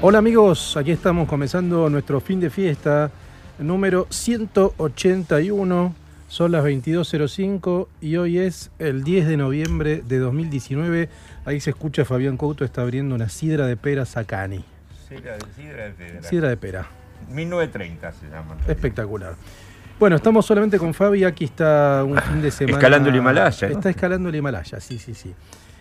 Hola amigos, aquí estamos comenzando nuestro fin de fiesta número 181. Son las 22.05 y hoy es el 10 de noviembre de 2019. Ahí se escucha Fabián Couto está abriendo una sidra de pera Sacani. Sidra, sidra de pera. Sidra de pera. 1930 se llama. Espectacular. Bueno, estamos solamente con Fabi. Aquí está un fin de semana. Escalando el Himalaya, ¿no? Está escalando el Himalaya, sí, sí, sí.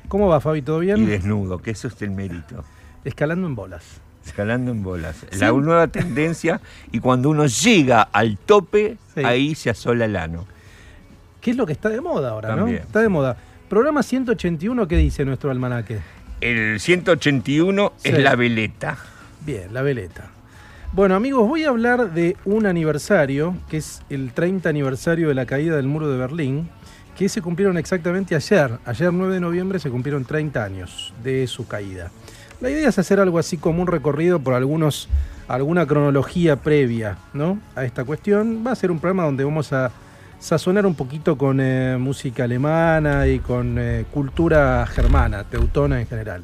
¿Cómo va, Fabi? ¿Todo bien? Y desnudo, que eso es el mérito. Escalando en bolas. Escalando en bolas. La nueva tendencia y cuando uno llega al tope, Sí. ahí se asola el ano. ¿Qué es lo que está de moda ahora, no? Está de moda. Programa 181, ¿qué dice nuestro almanaque? El 181 Sí. es la veleta. Bien, la veleta. Bueno, amigos, voy a hablar de un aniversario, que es el 30 aniversario de la caída del muro de Berlín, que se cumplieron exactamente ayer. Ayer, 9 de noviembre, se cumplieron 30 años de su caída. La idea es hacer algo así como un recorrido por algunos, alguna cronología previa ¿no? a esta cuestión. Va a ser un programa donde vamos a sazonar un poquito con eh, música alemana y con eh, cultura germana, teutona en general.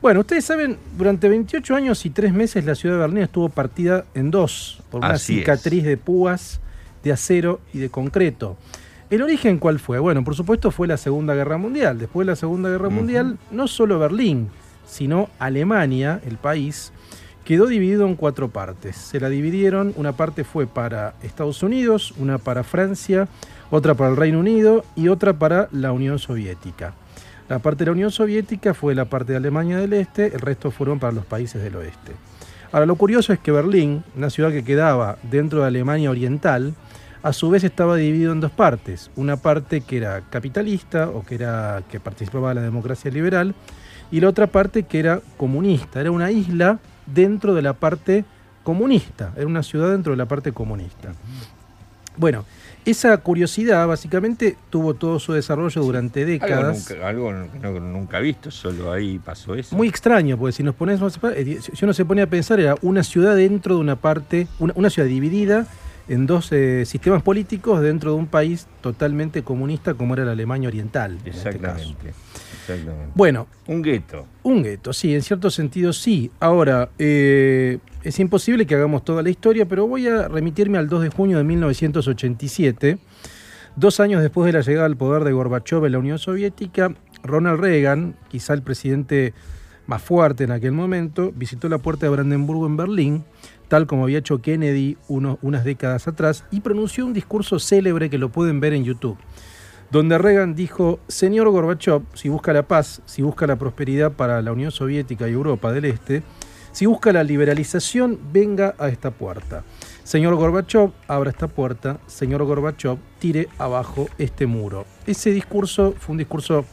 Bueno, ustedes saben, durante 28 años y 3 meses la ciudad de Berlín estuvo partida en dos por una Así es. cicatriz de púas, de acero y de concreto. ¿El origen cuál fue? Bueno, por supuesto fue la Segunda Guerra Mundial. Después de la Segunda Guerra. Mundial, no solo Berlín, sino Alemania, el país, quedó dividido en cuatro partes. Se la dividieron, una parte fue para Estados Unidos, una para Francia, otra para el Reino Unido y otra para la Unión Soviética. La parte de la Unión Soviética fue la parte de Alemania del Este, el resto fueron para los países del oeste. Ahora, lo curioso es que Berlín, una ciudad que quedaba dentro de Alemania Oriental, a su vez estaba dividido en dos partes. Una parte que era capitalista o que, era, que participaba de la democracia liberal y la otra parte que era comunista. Era una isla dentro de la parte comunista. Era una ciudad dentro de la parte comunista. Bueno, esa curiosidad básicamente tuvo todo su desarrollo durante Algo décadas. nunca, algo nunca visto, solo ahí pasó eso. Muy extraño, porque si nos ponemos, eh, si uno se pone a pensar, era una ciudad dentro de una parte, una, una ciudad dividida en dos eh, sistemas políticos dentro de un país totalmente comunista como era la Alemania Oriental. en este. Exactamente. Exactamente. Bueno, Un gueto. un gueto, sí, en cierto sentido sí. Ahora, eh, es imposible que hagamos toda la historia, pero voy a remitirme al 2 de junio de 1987. Dos años después de la llegada al poder de Gorbachev en la Unión Soviética, Ronald Reagan, quizá el presidente más fuerte en aquel momento, visitó la puerta de Brandenburgo en Berlín, tal como había hecho Kennedy uno- unas décadas atrás, y pronunció un discurso célebre que lo pueden ver en YouTube donde Reagan dijo, señor Gorbachev, si busca la paz, si busca la prosperidad para la Unión Soviética y Europa del Este, si busca la liberalización, venga a esta puerta. Señor Gorbachev, abra esta puerta. Señor Gorbachev, tire abajo este muro. Ese discurso fue un discurso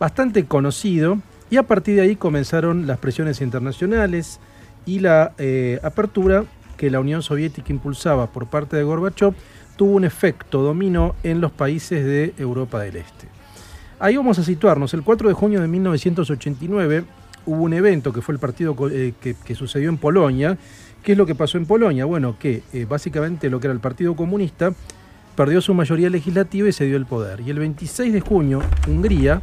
bastante conocido y a partir de ahí comenzaron las presiones internacionales y la eh, apertura que la Unión Soviética impulsaba por parte de Gorbachev tuvo un efecto dominó en los países de Europa del Este. Ahí vamos a situarnos. El 4 de junio de 1989 hubo un evento que fue el partido eh, que, que sucedió en Polonia. ¿Qué es lo que pasó en Polonia? Bueno, que eh, básicamente lo que era el Partido Comunista perdió su mayoría legislativa y se dio el poder. Y el 26 de junio, Hungría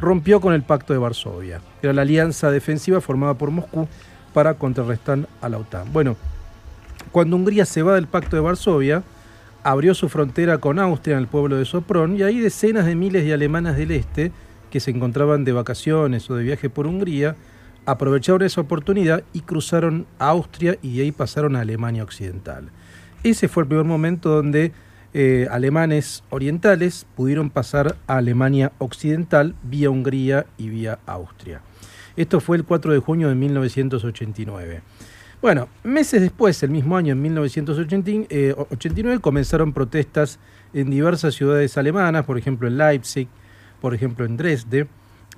rompió con el Pacto de Varsovia. Era la alianza defensiva formada por Moscú para contrarrestar a la OTAN. Bueno, cuando Hungría se va del Pacto de Varsovia, abrió su frontera con Austria en el pueblo de Sopron y ahí decenas de miles de alemanas del este que se encontraban de vacaciones o de viaje por Hungría aprovecharon esa oportunidad y cruzaron a Austria y de ahí pasaron a Alemania Occidental. Ese fue el primer momento donde eh, alemanes orientales pudieron pasar a Alemania Occidental vía Hungría y vía Austria. Esto fue el 4 de junio de 1989. Bueno, meses después, el mismo año, en 1989, comenzaron protestas en diversas ciudades alemanas, por ejemplo en Leipzig, por ejemplo en Dresde,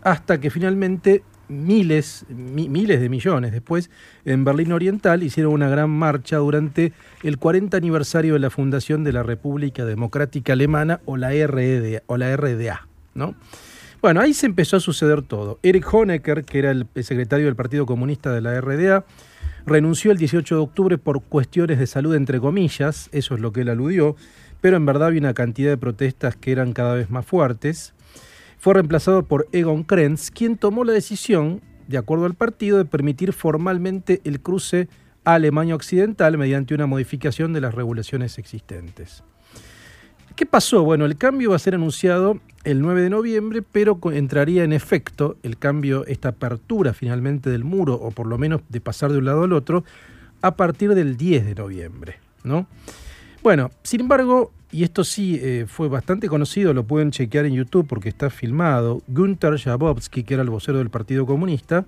hasta que finalmente miles, miles de millones después, en Berlín Oriental hicieron una gran marcha durante el 40 aniversario de la fundación de la República Democrática Alemana o la RDA. O la RDA ¿no? Bueno, ahí se empezó a suceder todo. Erich Honecker, que era el secretario del Partido Comunista de la RDA, renunció el 18 de octubre por cuestiones de salud, entre comillas, eso es lo que él aludió, pero en verdad había una cantidad de protestas que eran cada vez más fuertes. Fue reemplazado por Egon Krenz, quien tomó la decisión, de acuerdo al partido, de permitir formalmente el cruce a Alemania Occidental mediante una modificación de las regulaciones existentes. ¿Qué pasó? Bueno, el cambio va a ser anunciado el 9 de noviembre, pero entraría en efecto el cambio, esta apertura finalmente del muro, o por lo menos de pasar de un lado al otro, a partir del 10 de noviembre. ¿no? Bueno, sin embargo, y esto sí eh, fue bastante conocido, lo pueden chequear en YouTube porque está filmado, Günther Jabowski, que era el vocero del Partido Comunista,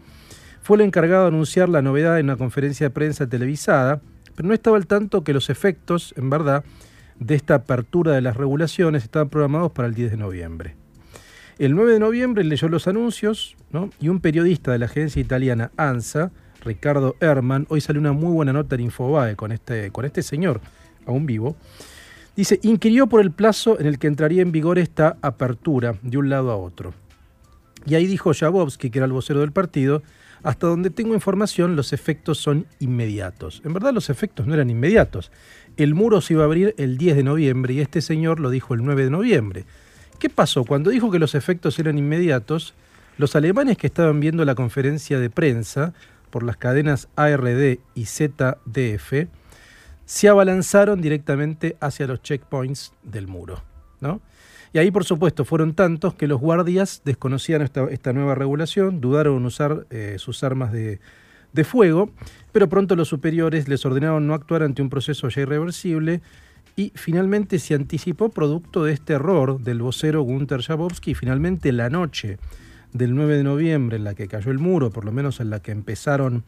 fue el encargado de anunciar la novedad en una conferencia de prensa televisada, pero no estaba al tanto que los efectos, en verdad, de esta apertura de las regulaciones estaban programados para el 10 de noviembre. El 9 de noviembre leyó los anuncios y un periodista de la agencia italiana ANSA, Ricardo Herman, hoy salió una muy buena nota en Infobae con este, con este señor, aún vivo, dice, inquirió por el plazo en el que entraría en vigor esta apertura de un lado a otro. Y ahí dijo Jabowski, que era el vocero del partido, hasta donde tengo información, los efectos son inmediatos. En verdad los efectos no eran inmediatos. El muro se iba a abrir el 10 de noviembre y este señor lo dijo el 9 de noviembre. ¿Qué pasó? Cuando dijo que los efectos eran inmediatos, los alemanes que estaban viendo la conferencia de prensa por las cadenas ARD y ZDF se abalanzaron directamente hacia los checkpoints del muro. ¿no? Y ahí, por supuesto, fueron tantos que los guardias desconocían esta, nueva regulación, dudaron en usar eh, sus armas de, de fuego, pero pronto los superiores les ordenaron no actuar ante un proceso ya irreversible y finalmente se anticipó producto de este error del vocero Gunther Jabowski finalmente la noche del 9 de noviembre en la que cayó el muro, por lo menos en la que empezaron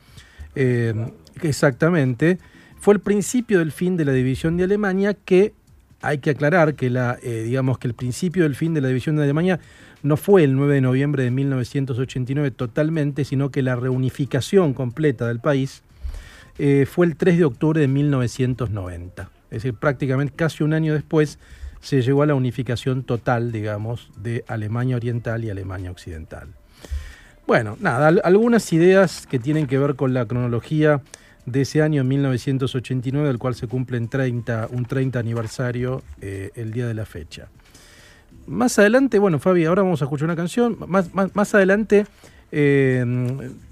eh, exactamente, fue el principio del fin de la división de Alemania que hay que aclarar que la, eh, digamos que el principio del fin de la división de Alemania no fue el 9 de noviembre de 1989 totalmente, sino que la reunificación completa del país eh, fue el 3 de octubre de 1990. Es decir, prácticamente casi un año después se llegó a la unificación total, digamos, de Alemania Oriental y Alemania Occidental. Bueno, nada, algunas ideas que tienen que ver con la cronología de ese año 1989, del cual se cumple 30, un 30 aniversario eh, el día de la fecha. Más adelante, bueno, Fabi, ahora vamos a escuchar una canción. Más, más, adelante eh,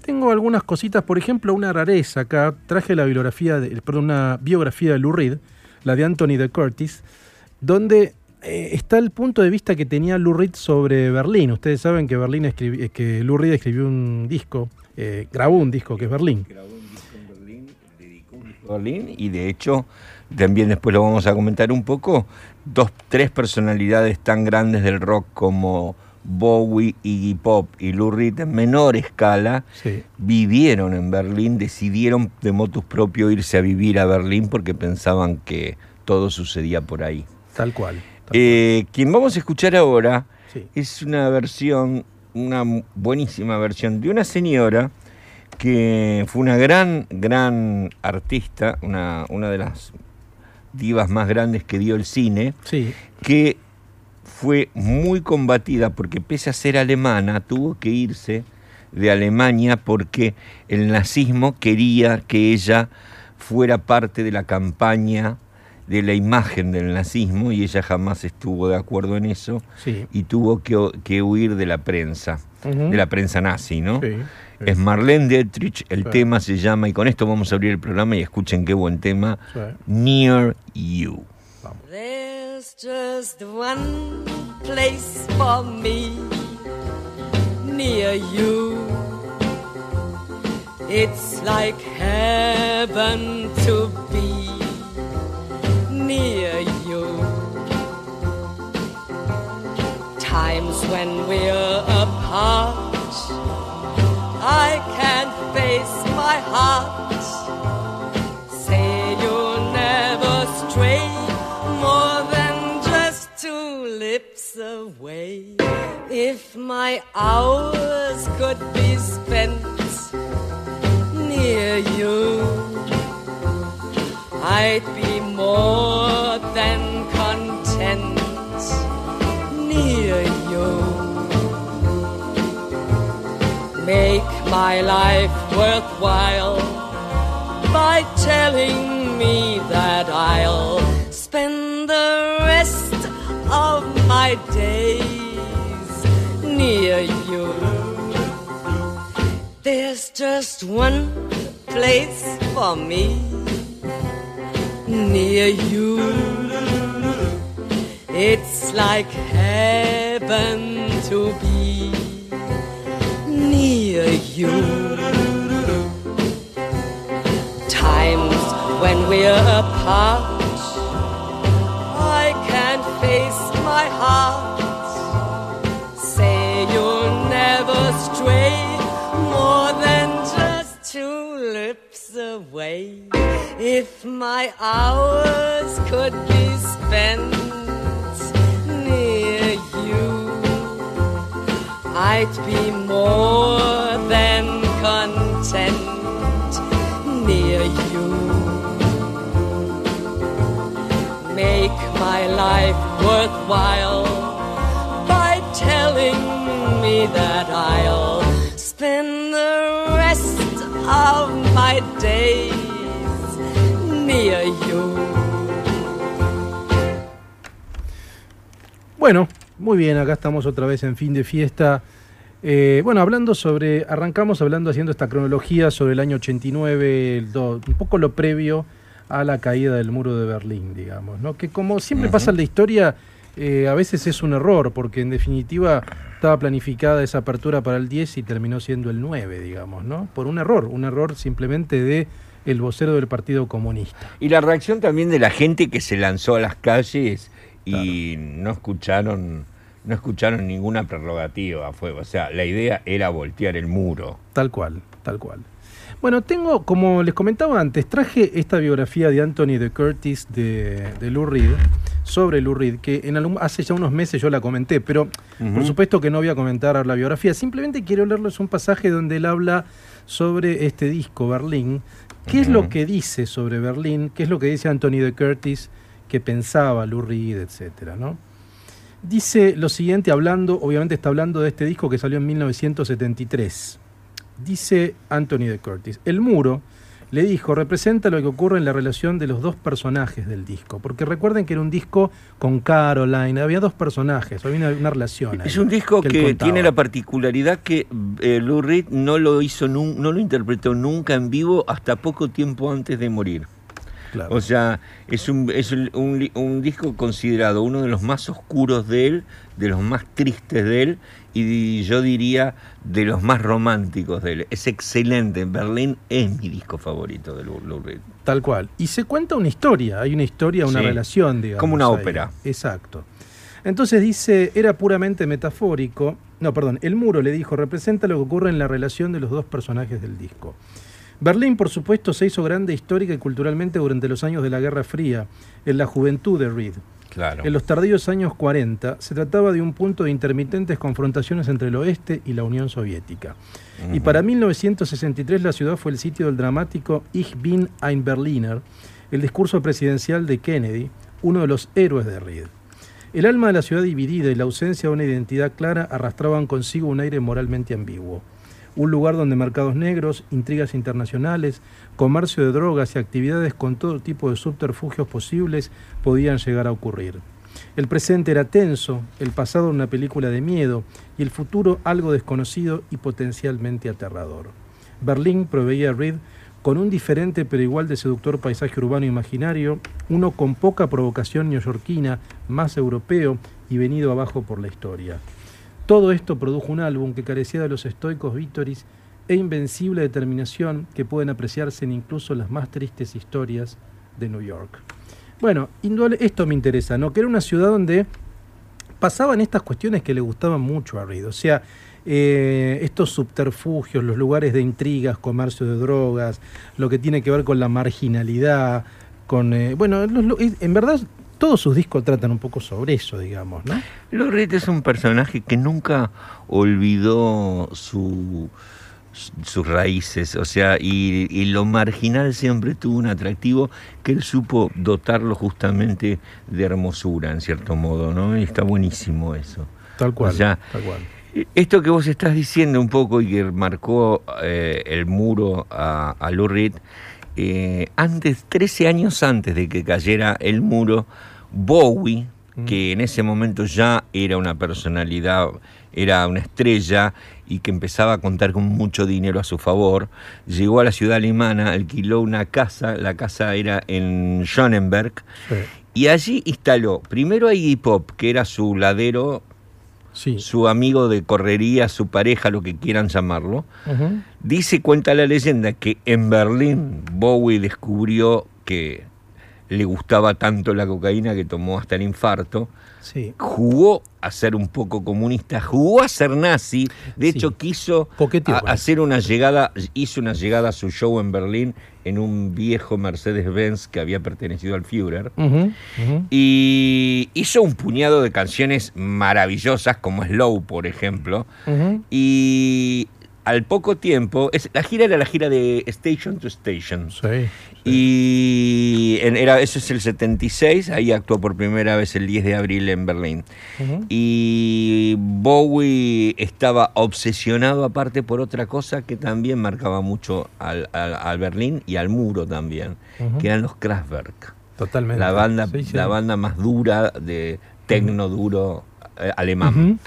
tengo algunas cositas, por ejemplo, una rareza acá. Traje la bibliografía, de, perdón, una biografía de Lou Reed, la de Anthony de Curtis, donde eh, está el punto de vista que tenía Lou Reed sobre Berlín. Ustedes saben que Berlín eh, que Lou Reed escribió un disco, grabó un disco que es Berlín. Grabó un disco en Berlín, dedicó un disco a Berlín y de hecho también después lo vamos a comentar un poco, dos, tres personalidades tan grandes del rock como Bowie, Iggy Pop y Lou Reed en menor escala vivieron en Berlín, decidieron de motus propio irse a vivir a Berlín porque pensaban que todo sucedía por ahí. Tal cual. Eh, quien vamos a escuchar ahora es una versión, una buenísima versión de una señora que fue una gran, gran artista, una, una de las más grandes que dio el cine, que fue muy combatida porque pese a ser alemana, tuvo que irse de Alemania porque el nazismo quería que ella fuera parte de la campaña de la imagen del nazismo y ella jamás estuvo de acuerdo en eso y tuvo que, huir de la prensa, de la prensa nazi, ¿no? Es Marlene Dietrich, el tema se llama, y con esto vamos a abrir el programa y escuchen qué buen tema, Near You. There's just one place for me, near you. It's like heaven to be near you. Times when we're apart I can't face my heart. Say you'll never stray more than just two lips away. If If my hours could be spent near you, I'd be more than my life worthwhile by telling me that I'll spend the rest of my days near you. There's just one place for me near you. It's like heaven to be near you. Times when we're apart, I can't face my heart. Say you'll never stray more than just two lips away. If my hours could be spent near you, I'd be more than content near you. Make my life worthwhile by telling me that I'll spend the rest of my days near you. Bueno, muy bien, acá estamos otra vez en fin de fiesta. Eh, bueno, hablando sobre, arrancamos hablando haciendo esta cronología sobre el año 89, el do- un poco lo previo a la caída del muro de Berlín, digamos, ¿no? Que como siempre pasa en la historia, eh, a veces es un error, porque en definitiva estaba planificada esa apertura para el 10 y terminó siendo el 9, digamos, ¿no? Por un error, un error simplemente de el vocero del Partido Comunista. Y la reacción también de la gente que se lanzó a las calles y no escucharon no escucharon ninguna prerrogativa, fue, o sea, la idea era voltear el muro. Tal cual, tal cual. Bueno, tengo, como les comentaba antes, traje esta biografía de Anthony de Curtis de, de Lou Reed, sobre Lou Reed, que en algún- hace ya unos meses yo la comenté, pero por supuesto que no voy a comentar la biografía, simplemente quiero leerles un pasaje donde él habla sobre este disco, Berlín, qué es lo que dice sobre Berlín, qué es lo que dice Anthony de Curtis, que pensaba Lou Reed, etcétera, ¿no? Dice lo siguiente, hablando, obviamente está hablando de este disco que salió en 1973. Dice Anthony de Curtis, el muro, le dijo, representa lo que ocurre en la relación de los dos personajes del disco. Porque recuerden que era un disco con Caroline, había dos personajes, había una, una relación. ahí Es un disco que, tiene la particularidad que eh, Lou Reed no lo hizo, no lo interpretó nunca en vivo hasta poco tiempo antes de morir. Claro. O sea, es un, es un, un disco considerado uno de los más oscuros de él, de los más tristes de él y yo diría de los más románticos de él. Es excelente. En Berlín es mi disco favorito de Lou, Lou Reed. Tal cual. Y se cuenta una historia, hay una historia, una Sí. relación, digamos. Como una ahí. ópera. Exacto. Entonces dice, era puramente metafórico. No, perdón, el muro le dijo, representa lo que ocurre en la relación de los dos personajes del disco. Berlín, por supuesto, se hizo grande histórica y culturalmente durante los años de la Guerra Fría, en la juventud de Reed. Claro. En los tardíos años 40 se trataba de un punto de intermitentes confrontaciones entre el oeste y la Unión Soviética. Y para 1963 la ciudad fue el sitio del dramático Ich bin ein Berliner, el discurso presidencial de Kennedy, uno de los héroes de Reed. El alma de la ciudad dividida y la ausencia de una identidad clara arrastraban consigo un aire moralmente ambiguo. Un lugar donde mercados negros, intrigas internacionales, comercio de drogas y actividades con todo tipo de subterfugios posibles podían llegar a ocurrir. El presente era tenso, el pasado una película de miedo y el futuro algo desconocido y potencialmente aterrador. Berlín proveía a Reed con un diferente pero igual de seductor paisaje urbano imaginario, uno con poca provocación neoyorquina, más europeo y venido abajo por la historia. Todo esto produjo un álbum que carecía de los estoicos vítoris e invencible determinación que pueden apreciarse en incluso las más tristes historias de New York. Bueno, esto me interesa, ¿no? Que era una ciudad donde pasaban estas cuestiones que le gustaban mucho a Reed. O sea, eh, estos subterfugios, los lugares de intrigas, comercio de drogas, lo que tiene que ver con la marginalidad, con... eh, bueno, en verdad todos sus discos tratan un poco sobre eso, digamos, ¿no? Reed es un personaje que nunca olvidó su, sus raíces, o sea, y, y, lo marginal siempre tuvo un atractivo que él supo dotarlo justamente de hermosura, en cierto modo, ¿no? Y está buenísimo eso. Tal cual, O sea, tal cual. Esto que vos estás diciendo un poco y que marcó eh, el muro a, a eh, antes, 13 años antes de que cayera el muro, Bowie, que en ese momento ya era una personalidad, era una estrella y que empezaba a contar con mucho dinero a su favor, llegó a la ciudad alemana, alquiló una casa, la casa era en Schönenberg, Sí. y allí instaló primero a Iggy Pop, que era su ladero Sí. su amigo de correría, su pareja, lo que quieran llamarlo. Dice, cuenta la leyenda, que en Berlín Bowie descubrió que le gustaba tanto la cocaína que tomó hasta el infarto. Sí. Jugó a ser un poco comunista, jugó a ser nazi. De Sí. hecho, quiso a- eso. hacer una llegada, hizo una llegada a su show en Berlín en un viejo Mercedes-Benz que había pertenecido al Führer. Y hizo un puñado de canciones maravillosas, como Slow, por ejemplo. Y al poco tiempo, es, la gira era la gira de Station to Station. Sí. Y en- era, eso es el 76, ahí actuó por primera vez el 10 de abril en Berlín. Y Bowie estaba obsesionado aparte por otra cosa que también marcaba mucho al, al- al Berlín y al muro también, que eran los Kraftwerk. Totalmente. La banda, Sí, sí. la banda más dura de tecno duro eh, alemán.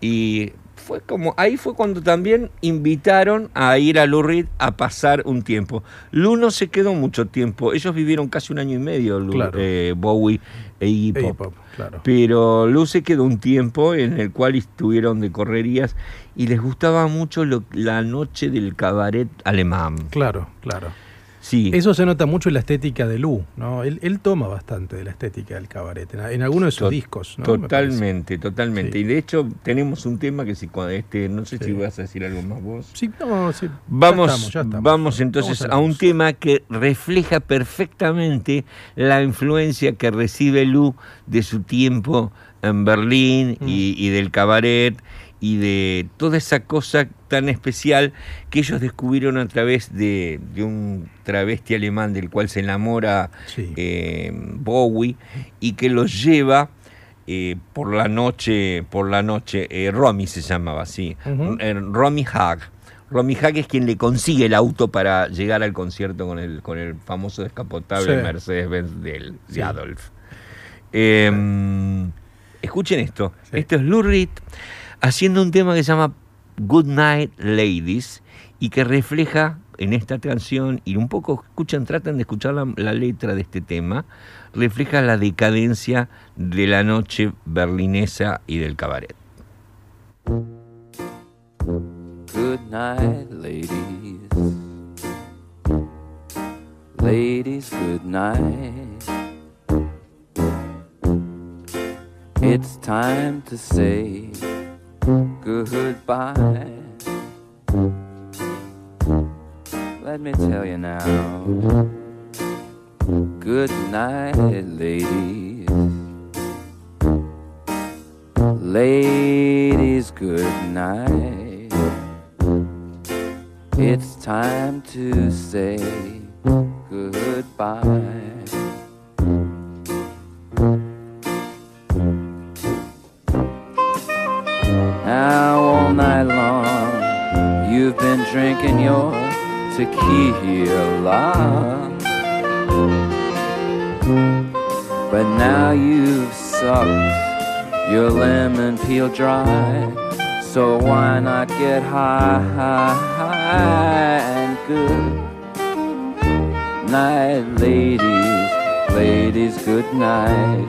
Y fue como, ahí fue cuando también invitaron a ir a Lou Reed a pasar un tiempo. Lou no se quedó mucho tiempo, ellos vivieron casi un año y medio, Lou, Claro. eh, Bowie e Iggy Pop. Pop, claro. Pero Lou se quedó un tiempo en el cual estuvieron de correrías y les gustaba mucho lo- la noche del cabaret alemán. Claro, claro. Sí. Eso se nota mucho en la estética de Lu, ¿no? Él, él toma bastante de la estética del cabaret, en, en algunos de sus To- discos, ¿no? Me Totalmente, totalmente. Sí. Y de hecho tenemos un tema que si este, no sé Sí. si vas a decir algo más vos. Sí, no, sí. Ya Vamos, estamos, ya estamos. vamos entonces Vamos a, un tema que refleja perfectamente la influencia que recibe Lu de su tiempo en Berlín Mm. y, y del cabaret y de toda esa cosa tan especial que ellos descubrieron a través de, de un travesti alemán del cual se enamora Sí. eh, Bowie y que los lleva eh, por la noche, por la noche, eh, Romy se llamaba así, Ujú. eh, Romy Hag. Romy Hag es quien le consigue el auto para llegar al concierto con el, con el famoso descapotable Sí. Mercedes-Benz de Sí. Adolf. Eh, escuchen esto, esto es Lou Reed haciendo un tema que se llama Good Night Ladies y que refleja en esta canción, y un poco escuchan, tratan de escuchar la, la letra de este tema, refleja la decadencia de la noche berlinesa y del cabaret. Good night, ladies. Ladies, good night. It's time to say goodbye. Let me tell you now. Good night, ladies. Ladies, good night. It's time to say goodbye. You've been drinking your tequila. But now you've sucked your lemon peel dry. So why not get high, high, high and good night, ladies, ladies, good night.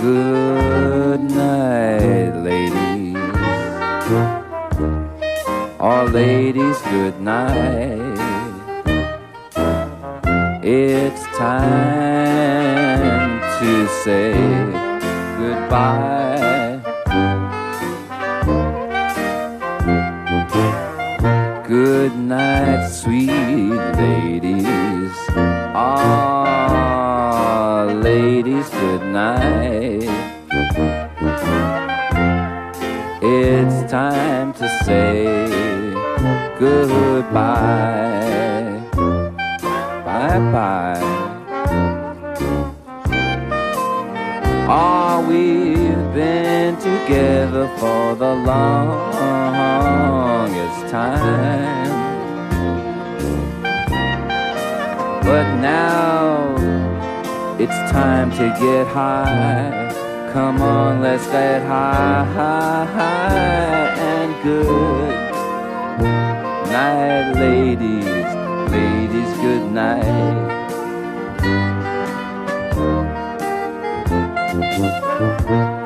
Good night, ladies. All oh, ladies, good night. It's time to say goodbye. Good night, sweet ladies. Ah, ladies night. It's time to say goodbye. Bye bye. Oh, we've been together for the longest time. But now it's time to get high. Come on, let's get high, high, high and good night, ladies, ladies, good night.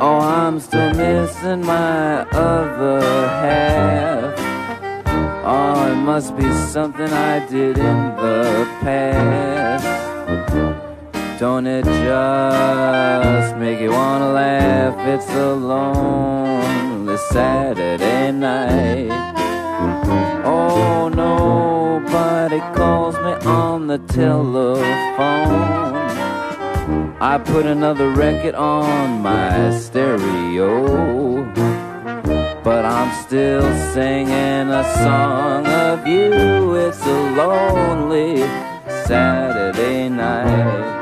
Oh, I'm still missing my other half. Oh, it must be something I did in the past. Don't it just make you wanna laugh? It's a lonely Saturday night. Oh, no nobody calls me on the telephone. I put another record on my stereo. But I'm still singing a song of you. It's a lonely Saturday night.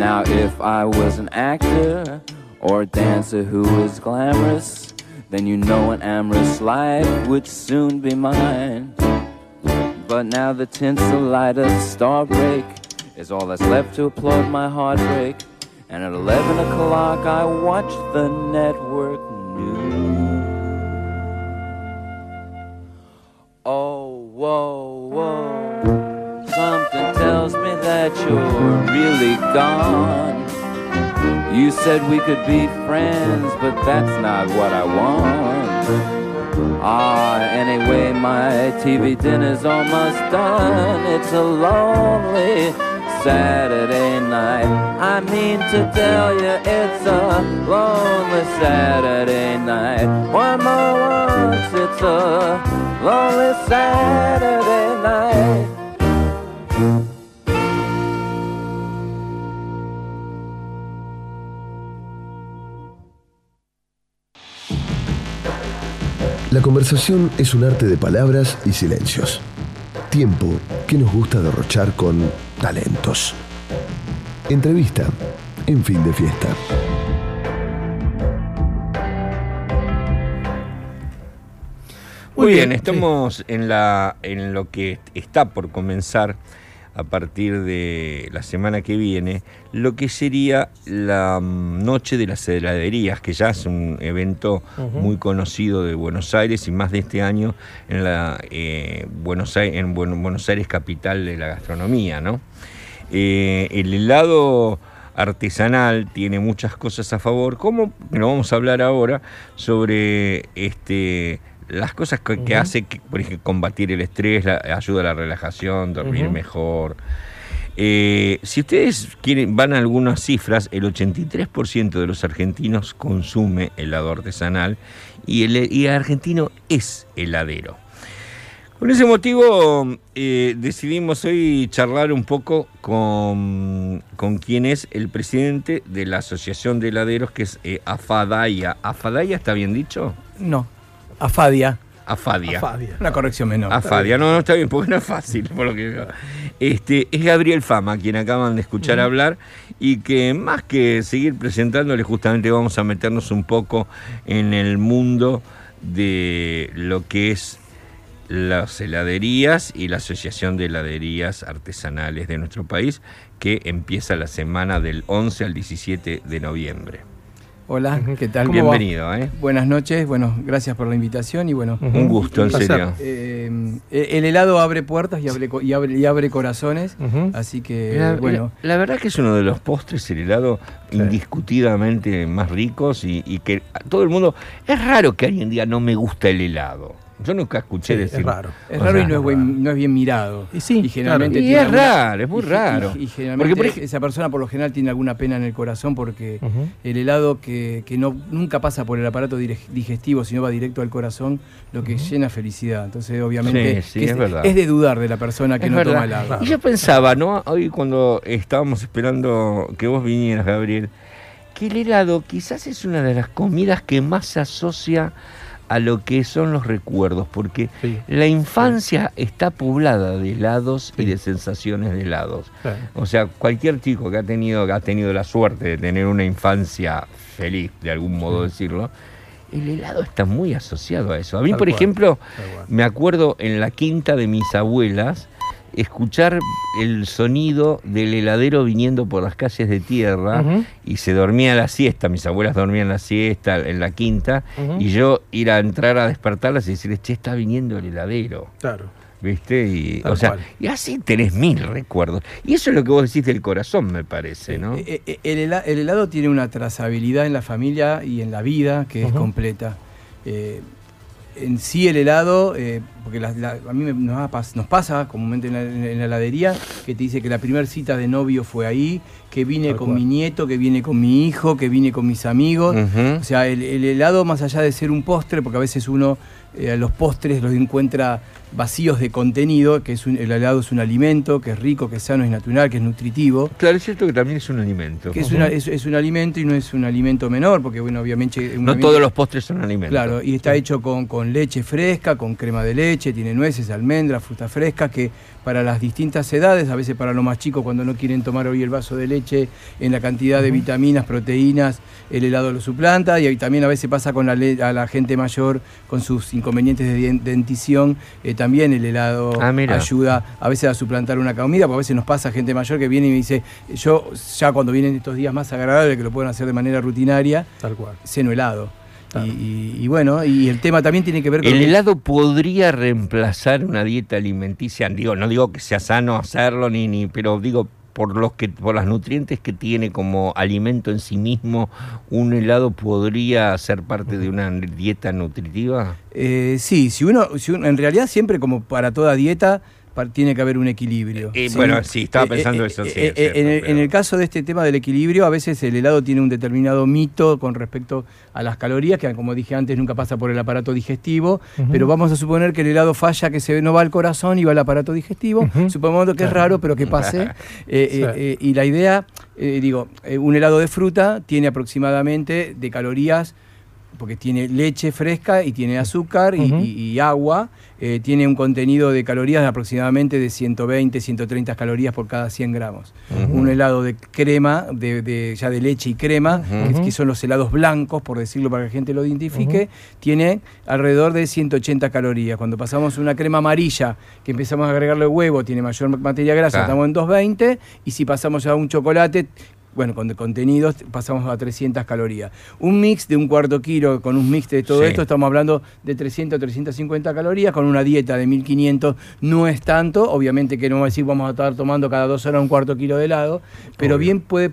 Now, if I was an actor or a dancer who was glamorous, then you know an amorous life would soon be mine. But now the tinsel light of star break is all that's left to applaud my heartbreak. And at 11 o'clock, I watch the network news. Oh, whoa, whoa. Something that you're really gone. You said we could be friends, but that's not what I want. Ah, anyway, my TV dinner's almost done. It's a lonely Saturday night. I mean to tell you, it's a lonely Saturday night. One more once, it's a lonely Saturday night. La conversación es un arte de palabras y silencios. Tiempo que nos gusta derrochar con talentos. Entrevista en fin de fiesta. Muy bien, estamos en, la, en lo que está por comenzar a partir de la semana que viene, lo que sería la mm, Noche de las Heladerías, que ya es un evento muy conocido de Buenos Aires y más de este año en, la, eh, Buenos, Aires, en Buenos Aires, capital de la gastronomía. ¿no? Eh, el helado artesanal tiene muchas cosas a favor, como lo vamos a hablar ahora sobre este las cosas que, hace, por ejemplo, combatir el estrés, ayuda a la relajación, dormir mejor. Eh, si ustedes quieren, van a algunas cifras, el 83% de los argentinos consume helado artesanal y el, argentino es heladero. Con ese motivo eh, decidimos hoy charlar un poco con, con quien es el presidente de la Asociación de Heladeros, que es eh, Afadaya. ¿Afadaya está bien dicho? No, Afadia. Afadia. Afadia. Una corrección menor. Afadia, no, no está bien, porque no es fácil, por lo que Este, es Gabriel Fama, quien acaban de escuchar hablar, y que más que seguir presentándole, justamente vamos a meternos un poco en el mundo de lo que es las heladerías y la Asociación de Heladerías Artesanales de nuestro país, que empieza la semana del 11 al 17 de noviembre. Hola, ¿qué tal? Bienvenido. ¿eh? Buenas noches, bueno, gracias por la invitación y bueno. Un gusto, en serio. Eh, el helado abre puertas y abre, y abre, abre corazones, así que bueno. La, verdad que es uno de los postres, el helado, indiscutidamente más ricos y, y que todo el mundo... Es raro que alguien diga no me gusta el helado. Yo nunca escuché decir. Es raro. Es raro y no es, bien mirado. Y sí, generalmente. Y es raro, es muy raro. Y, generalmente esa persona por lo general tiene alguna pena en el corazón porque el helado que, no, nunca pasa por el aparato digestivo, sino va directo al corazón, lo que llena felicidad. Entonces, obviamente, es, de dudar de la persona que no toma helado. Y yo pensaba, ¿no? Hoy cuando estábamos esperando que vos vinieras, Gabriel que el helado quizás es una de las comidas que más se asocia a lo que son los recuerdos, porque la infancia está poblada de helados y de sensaciones de helados. O sea, cualquier chico que ha tenido, que ha tenido la suerte de tener una infancia feliz, de algún modo decirlo, el helado está muy asociado a eso. A mí, por ejemplo, me acuerdo en la quinta de mis abuelas, escuchar el sonido del heladero viniendo por las calles de tierra y se dormía la siesta, mis abuelas dormían la siesta en la quinta y yo ir a entrar a despertarlas y decirles, che, está viniendo el heladero. Claro. ¿Viste? Y, o sea, y así tenés mil recuerdos. Y eso es lo que vos decís del corazón, me parece, ¿no? Eh, eh, el, helado, tiene una trazabilidad en la familia y en la vida que es completa. Eh, en sí el helado, eh, porque a mí nos, pasa comúnmente en la, heladería, que te dice que la primera cita de novio fue ahí, que vine con mi nieto, que viene con mi hijo, que vine con mis amigos. O sea, el, helado, más allá de ser un postre, porque a veces uno eh, los postres los encuentra vacíos de contenido, que es el helado es un alimento, que es rico, que es sano, es natural, que es nutritivo. Claro, es cierto que también es un alimento. Que es, un alimento y no es un alimento menor, porque bueno, obviamente... No todos los postres son alimentos. Claro, y está hecho con, con, leche fresca, con crema de leche, tiene nueces, almendras, fruta fresca, que para las distintas edades, a veces para los más chicos cuando no quieren tomar hoy el vaso de leche en la cantidad de vitaminas, proteínas, el helado lo suplanta y también a veces pasa con la, a la gente mayor con sus inconvenientes de dentición, eh, también el helado ah, ayuda a veces a suplantar una comida, porque a veces nos pasa gente mayor que viene y me dice, yo ya cuando vienen estos días más agradables que lo pueden hacer de manera rutinaria, Tal cual. ceno helado. Y, bueno, y el tema también tiene que ver con... ¿El helado podría reemplazar una dieta alimenticia? Digo, no digo que sea sano hacerlo, ni, ni pero digo, por los que por las nutrientes que tiene como alimento en sí mismo, un helado podría ser parte de una dieta nutritiva. Eh, sí, si uno, si uno, en realidad siempre como para toda dieta tiene que haber un equilibrio. Y, Bueno, sí, estaba eh, pensando eh, eso. Sí, en, el, caso de este tema del equilibrio, a veces el helado tiene un determinado mito con respecto a las calorías, que como dije antes nunca pasa por el aparato digestivo, pero vamos a suponer que el helado falla, que se no va al corazón y va al aparato digestivo, supongamos que es raro, pero que pase. y la idea, digo, un helado de fruta tiene aproximadamente de calorías porque tiene leche fresca y tiene azúcar y, agua. Eh, tiene un contenido de calorías de aproximadamente de 120, 130 calorías por cada 100 gramos. Un helado de crema, de, ya de leche y crema, que, son los helados blancos, por decirlo para que la gente lo identifique, tiene alrededor de 180 calorías. Cuando pasamos una crema amarilla, que empezamos a agregarle huevo, tiene mayor materia grasa, estamos en 220, y si pasamos a un chocolate, bueno, con contenidos pasamos a 300 calorías. Un mix de un cuarto kilo con un mix de todo esto, estamos hablando de 300, 350 calorías, con una dieta de 1500 no es tanto, obviamente que no vamos a decir vamos a estar tomando cada dos horas un cuarto kilo de helado, pero bien puede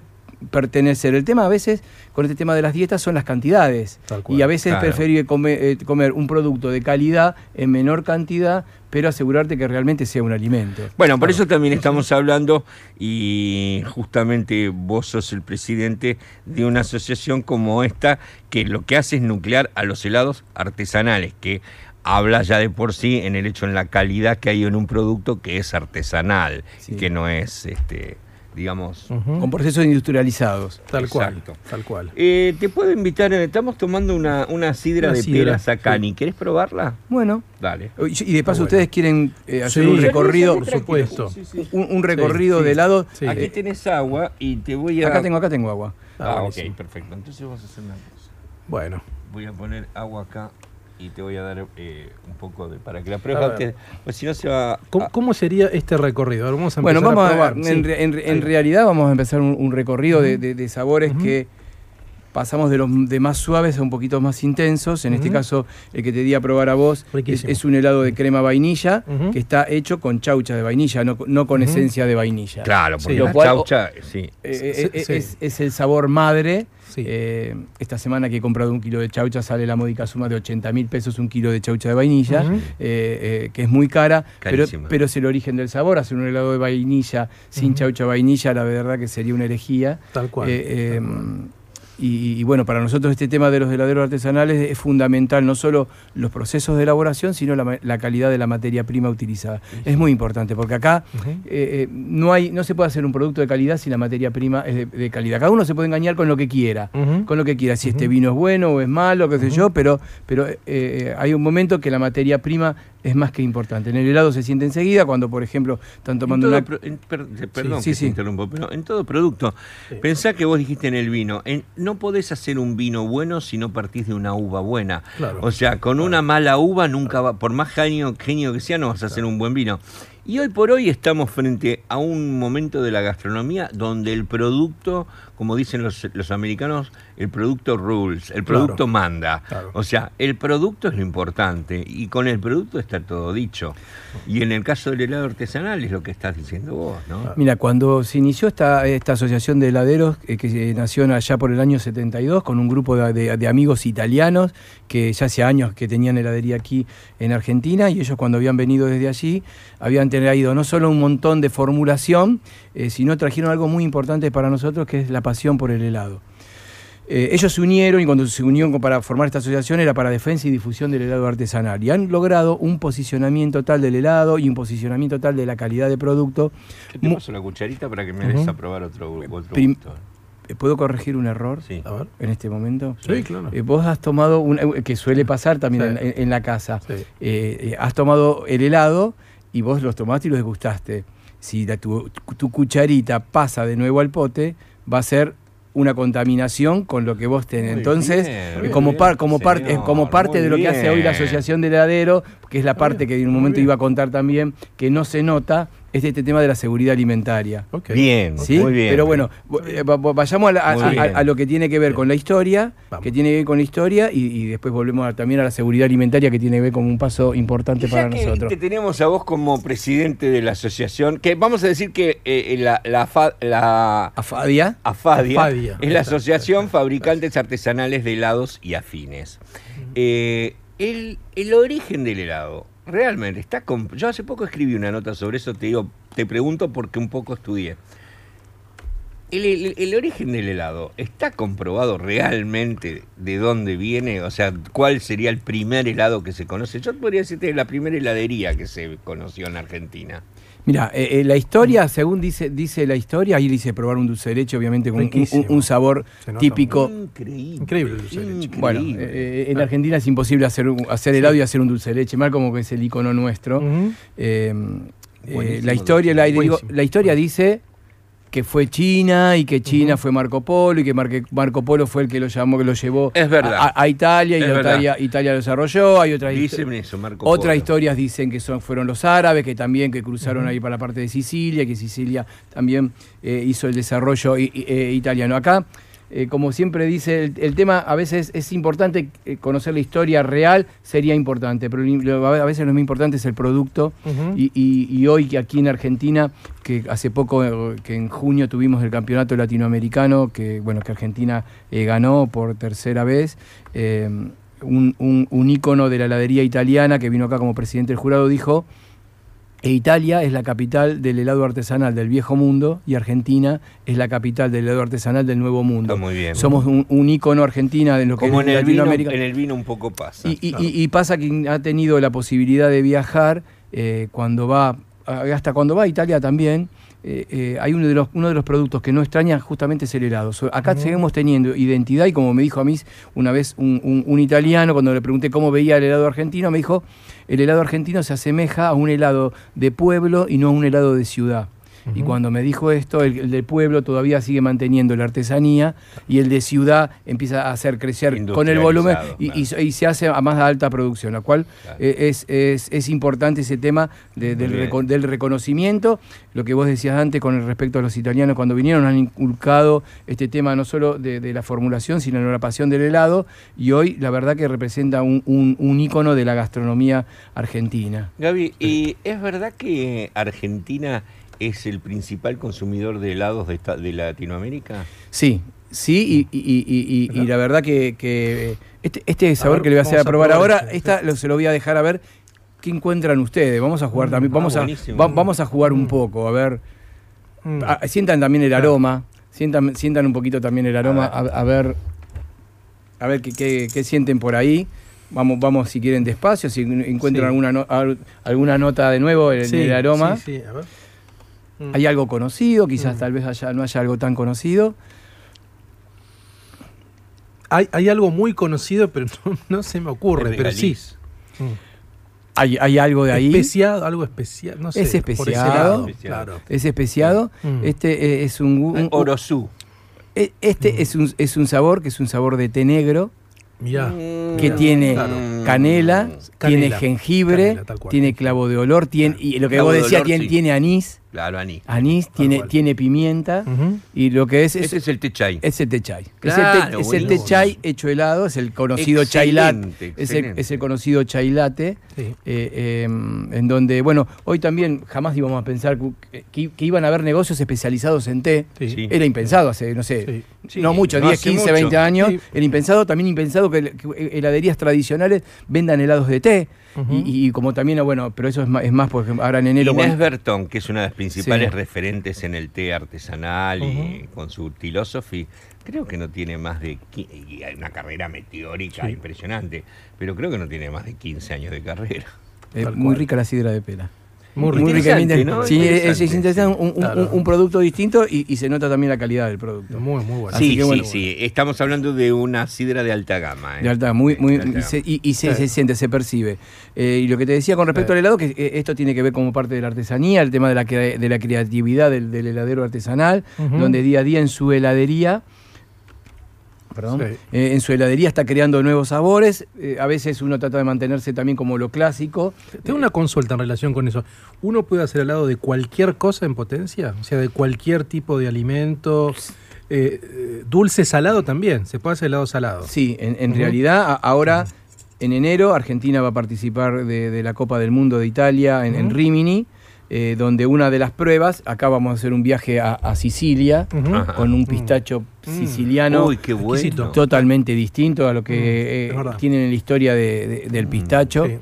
pertenecer. El tema a veces con este tema de las dietas son las cantidades. y a veces prefiero eh, comer, un producto de calidad en menor cantidad, pero asegurarte que realmente sea un alimento. Bueno, por eso también estamos hablando y justamente vos sos el presidente de una asociación como esta que lo que hace es nuclear a los helados artesanales, que habla ya de por sí en el hecho en la calidad que hay en un producto que es artesanal, que no es este digamos. Con procesos industrializados. Tal cual. Tal cual. Eh, te puedo invitar, eh, estamos tomando una, una sidra de sidra, Sacani. ¿Quieres probarla? Bueno. Dale. Y de paso, ustedes quieren eh, hacer un recorrido. Por supuesto. Un, recorrido de helado. Aquí tenés agua y te voy a. Acá tengo, acá tengo agua. Ah, ok, perfecto. Entonces vamos a hacer una cosa. Bueno. Voy a poner agua acá y te voy a dar eh, un poco de para que la pruebes pues si no se va ¿Cómo, sería este recorrido? vamos a bueno, vamos a, probar. en, realidad vamos a empezar un, recorrido de, sabores que pasamos de los de más suaves a un poquito más intensos. En este caso, el que te di a probar a vos es, un helado de crema vainilla que está hecho con chaucha de vainilla, no, con esencia de vainilla. Claro, porque la chaucha, sí. Eh, eh, es, el sabor madre eh, esta semana que he comprado un kilo de chaucha sale la módica suma de 80 mil pesos un kilo de chaucha de vainilla, eh, eh, que es muy cara, pero, pero, es el origen del sabor. Hacer un helado de vainilla sin chaucha de vainilla, la verdad que sería una herejía. Tal cual. Y, bueno, para nosotros este tema de los heladeros artesanales es fundamental, no solo los procesos de elaboración, sino la, calidad de la materia prima utilizada. Es muy importante, porque acá eh, eh, no, hay, no se puede hacer un producto de calidad si la materia prima es de, calidad. Cada uno se puede engañar con lo que quiera, con lo que quiera, si este vino es bueno o es malo, qué sé yo, pero, pero eh, hay un momento que la materia prima es más que importante. En el helado se siente enseguida cuando, por ejemplo, están tomando una... perdón que interrumpo, pero en todo producto, pensá que vos dijiste en el vino, no podés hacer un vino bueno si no partís de una uva buena. O sea, con una mala uva nunca va, por más genio, genio que sea, no vas a hacer un buen vino. Y hoy por hoy estamos frente a un momento de la gastronomía donde el producto, como dicen los, los americanos, el producto rules, el producto manda. O sea, el producto es lo importante y con el producto está todo dicho. Y en el caso del helado artesanal es lo que estás diciendo vos, ¿no? Mira, cuando se inició esta, esta asociación de heladeros, eh, que nació allá por el año 72, con un grupo de, amigos italianos que ya hace años que tenían heladería aquí en Argentina y ellos cuando habían venido desde allí habían traído no solo un montón de formulación, eh, sino trajeron algo muy importante para nosotros que es la pasión por el helado. Eh, ellos se unieron y cuando se unieron para formar esta asociación era para defensa y difusión del helado artesanal. Y han logrado un posicionamiento tal del helado y un posicionamiento tal de la calidad de producto. ¿Qué te paso una cucharita para que me des a probar otro, otro eh, ¿Puedo corregir un error sí. en este momento? Sí, claro. Eh, vos has tomado, un, que suele pasar también en, la casa, has tomado el helado y vos los tomaste y los degustaste. Si tu, tu cucharita pasa de nuevo al pote, va a ser una contaminación con lo que vos tenés. Entonces, como, como, como parte de lo que hace hoy la Asociación de Heladeros, que es la parte que en un momento iba a contar también, que no se nota, es este tema de la seguridad alimentaria. Bien, ¿Sí? muy bien. Pero bueno, eh, vayamos a, lo que tiene que ver con la historia, que tiene que ver con la historia, y, después volvemos también a la seguridad alimentaria, que tiene que ver con un paso importante para nosotros. Te tenemos a vos como presidente de la asociación, que vamos a decir que eh, la, la, la, AFADIA, AFADIA, es la Asociación Fabricantes Artesanales de Helados y Afines. Eh, el, el origen del helado Realmente, está yo hace poco escribí una nota sobre eso, te digo, te pregunto porque un poco estudié. El, origen del helado, ¿está comprobado realmente de dónde viene? O sea, ¿cuál sería el primer helado que se conoce? Yo podría decirte la primera heladería que se conoció en Argentina. Mira, eh, eh, la historia, según dice, dice la historia, ahí dice probar un dulce de leche, obviamente con un, sabor típico. Increíble. Increíble el dulce de leche. Bueno, eh, en Argentina es imposible hacer, hacer helado y hacer un dulce de leche, mal como que es el icono nuestro. la historia, la historia dice que fue China y que China fue Marco Polo y que Marco Polo fue el que lo llamó, que lo llevó A, Italia y Italia, Italia, lo desarrolló. Hay otras, otras historias dicen que son, fueron los árabes que también que cruzaron ahí para la parte de Sicilia, que Sicilia también eh, hizo el desarrollo eh, italiano. Acá eh, como siempre dice, el, tema a veces es importante eh, conocer la historia real, sería importante, pero a veces lo más importante es el producto. y, hoy aquí en Argentina, que hace poco, eh, que en junio tuvimos el campeonato latinoamericano, que bueno, que Argentina ganó por tercera vez. Un, un ícono de la heladería italiana que vino acá como presidente del jurado dijo e Italia es la capital del helado artesanal del viejo mundo y Argentina es la capital del helado artesanal del nuevo mundo. muy bien. Somos un, un, ícono argentina de lo que Como en, el Latinoamérica. Vino, en el vino un poco pasa. Y, pasa que ha tenido la posibilidad de viajar eh, cuando va, hasta cuando va a Italia también, eh, eh, hay uno de, los, uno de los productos que no extraña justamente es el helado. acá seguimos teniendo identidad y como me dijo a mí una vez un, italiano, cuando le pregunté cómo veía el helado argentino, me dijo, el helado argentino se asemeja a un helado de pueblo y no a un helado de ciudad. Y cuando me dijo esto, el, del pueblo todavía sigue manteniendo la artesanía y el de ciudad empieza a hacer crecer con el volumen y, se hace a más alta producción, lo cual eh, es, importante ese tema del, reconocimiento. Lo que vos decías antes con respecto a los italianos, cuando vinieron han inculcado este tema no solo de, la formulación, sino de la pasión del helado y hoy la verdad que representa un, un, un ícono de la gastronomía argentina. Gaby, ¿y es verdad que Argentina es el principal consumidor de helados de, de Latinoamérica? Sí, sí, y, la verdad que, este, este, sabor que le voy a hacer a probar ahora, esta lo, se lo voy a dejar a ver qué encuentran ustedes. Vamos a jugar mm, también, vamos, a, vamos a jugar un mm. poco, a ver. Mm. sientan también el aroma Sientan, sientan un poquito también el aroma, a, a ver, a ver qué, qué- qué sienten por ahí. Vamos, vamos si quieren despacio, si encuentran Sí. alguna, no- al- alguna nota de nuevo en Sí, el aroma. Sí, sí, a ver. Mm. Hay algo conocido, quizás Mm. tal vez haya, no haya algo tan conocido. Hay, hay algo muy conocido, pero no, no se me ocurre, pero sí. Mm. Hay, hay algo de ahí. Especiado, algo especial, no sé. Es por ese especiado. lado, Especiado. claro. Es especiado. Mm. Este eh, es un, un- Orozú. e- este es un, es un sabor que es un sabor de té negro Mirá. que tiene Claro. canela, tiene jengibre, Canela, tiene clavo de olor, tiene y lo que Clavo vos de decías olor, tiene, sí. tiene anís, Claro, Ani. anís, tiene, cual. tiene pimienta y lo que es es, Ese es el té chai. es el té chai. Claro, es el té, es el té buenísimo. chai hecho helado, es el conocido chai latte, Excelente, es es el conocido chai latte. Sí. eh, eh, en donde, bueno, hoy también jamás íbamos a pensar que, que- que iban a haber negocios especializados en té. Sí. Sí. Era impensado hace, no sé, Sí. Sí, no mucho, no 10, hace 15, mucho. 20 años. Sí. Era impensado, también impensado que, que heladerías tradicionales vendan helados de té. Ujú. y, y como también, bueno, pero eso es más, es más porque ahora en enero... Inés bueno, Bertón, que es una de las principales Sí. referentes en el té artesanal y Ujú. con su philosophy, creo que no tiene más de... Y hay una carrera meteórica Sí. impresionante, pero creo que no tiene más de 15 años de carrera. eh, tal muy rica la sidra de pera. Muy Muy rico. rica. Interesante, ¿no? Sí, es, Interesante, es interesante, un, un- Claro. un- un producto distinto y, y se nota también la calidad del producto. Muy, muy bueno. Así sí, que sí, bueno. sí. Estamos hablando de una sidra de alta gama. ¿eh? De alta, muy, muy, De alta y se, gama. y- y se- siente, se percibe. Eh, y lo que te decía con respecto al helado, que eh, esto tiene que ver como parte de la artesanía, el tema de la, de la creatividad del, del heladero artesanal, donde día a día en su heladería, perdón, Sí. eh, en su heladería está creando nuevos sabores. eh, a veces uno trata de mantenerse también como lo clásico. Tengo una consulta en relación con eso. ¿Uno puede hacer helado de cualquier cosa en potencia? O sea, de cualquier tipo de alimento. Eh, eh, dulce, salado también. Se puede hacer helado salado. Sí, en, realidad a- ahora en enero Argentina va a participar de, de la Copa del Mundo de Italia en. Rimini, eh, donde una de las pruebas, acá vamos a hacer un viaje a, a Sicilia con un pistacho Mm. siciliano Uy, qué bueno. exquisito. totalmente distinto a lo que Mm, eh, tienen en la historia de- de- del pistacho. Sí.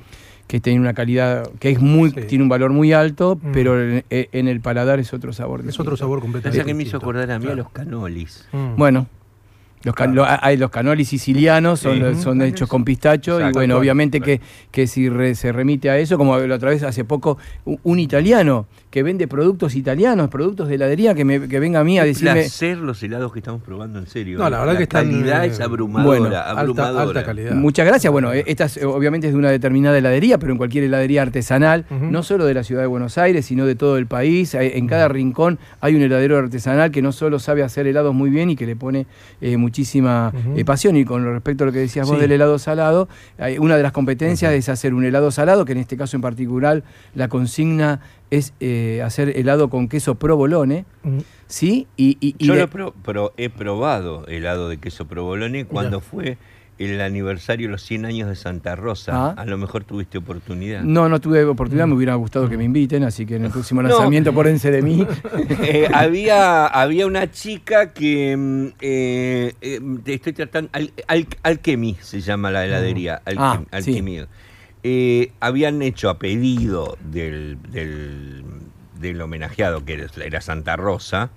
que tiene una calidad, que es muy, Sí. tiene un valor muy alto, Mm. pero en, en el paladar es otro sabor. Es distinto. otro sabor O completamente. sea que me hizo acordar a mí a los canolis. Mm. Bueno, los, can- Claro. lo- hay los canolis sicilianos, son, Sí. son hechos con pistacho, y bueno, obviamente que, que si re- se remite a eso, como la otra vez hace poco, un, un italiano que vende productos italianos, productos de heladería, que, me, que venga a mí a Qué decirme... placer los helados que estamos probando, en serio. No, la verdad que están, calidad eh, es abrumadora, bueno, Alta, abrumadora. alta calidad. Muchas gracias. Bueno, eh, esta es, eh, obviamente es de una determinada heladería, pero en cualquier heladería artesanal, no solo de la ciudad de Buenos Aires, sino de todo el país. En cada rincón hay un heladero artesanal que no solo sabe hacer helados muy bien y que le pone eh, muchísima eh, pasión. Y con respecto a lo que decías vos del helado salado, una de las competencias es hacer un helado salado, que en este caso en particular la consigna es eh, hacer helado con queso provolone, Mm. ¿sí? Y, y- y Yo de- lo he, pro- pero he probado helado de queso provolone cuando fue el aniversario de los 100 años de Santa Rosa. Ah. A lo mejor tuviste oportunidad. No, no tuve oportunidad, me hubiera gustado que me inviten, así que en el próximo No. lanzamiento acuérdense de mí. Eh, había, había una chica que mm, eh, eh, te estoy tratando. Al, Al- Alchemy se llama la heladería. Ah, sí. Eh, habían hecho a pedido del, del, del homenajeado, que era, Santa Rosa,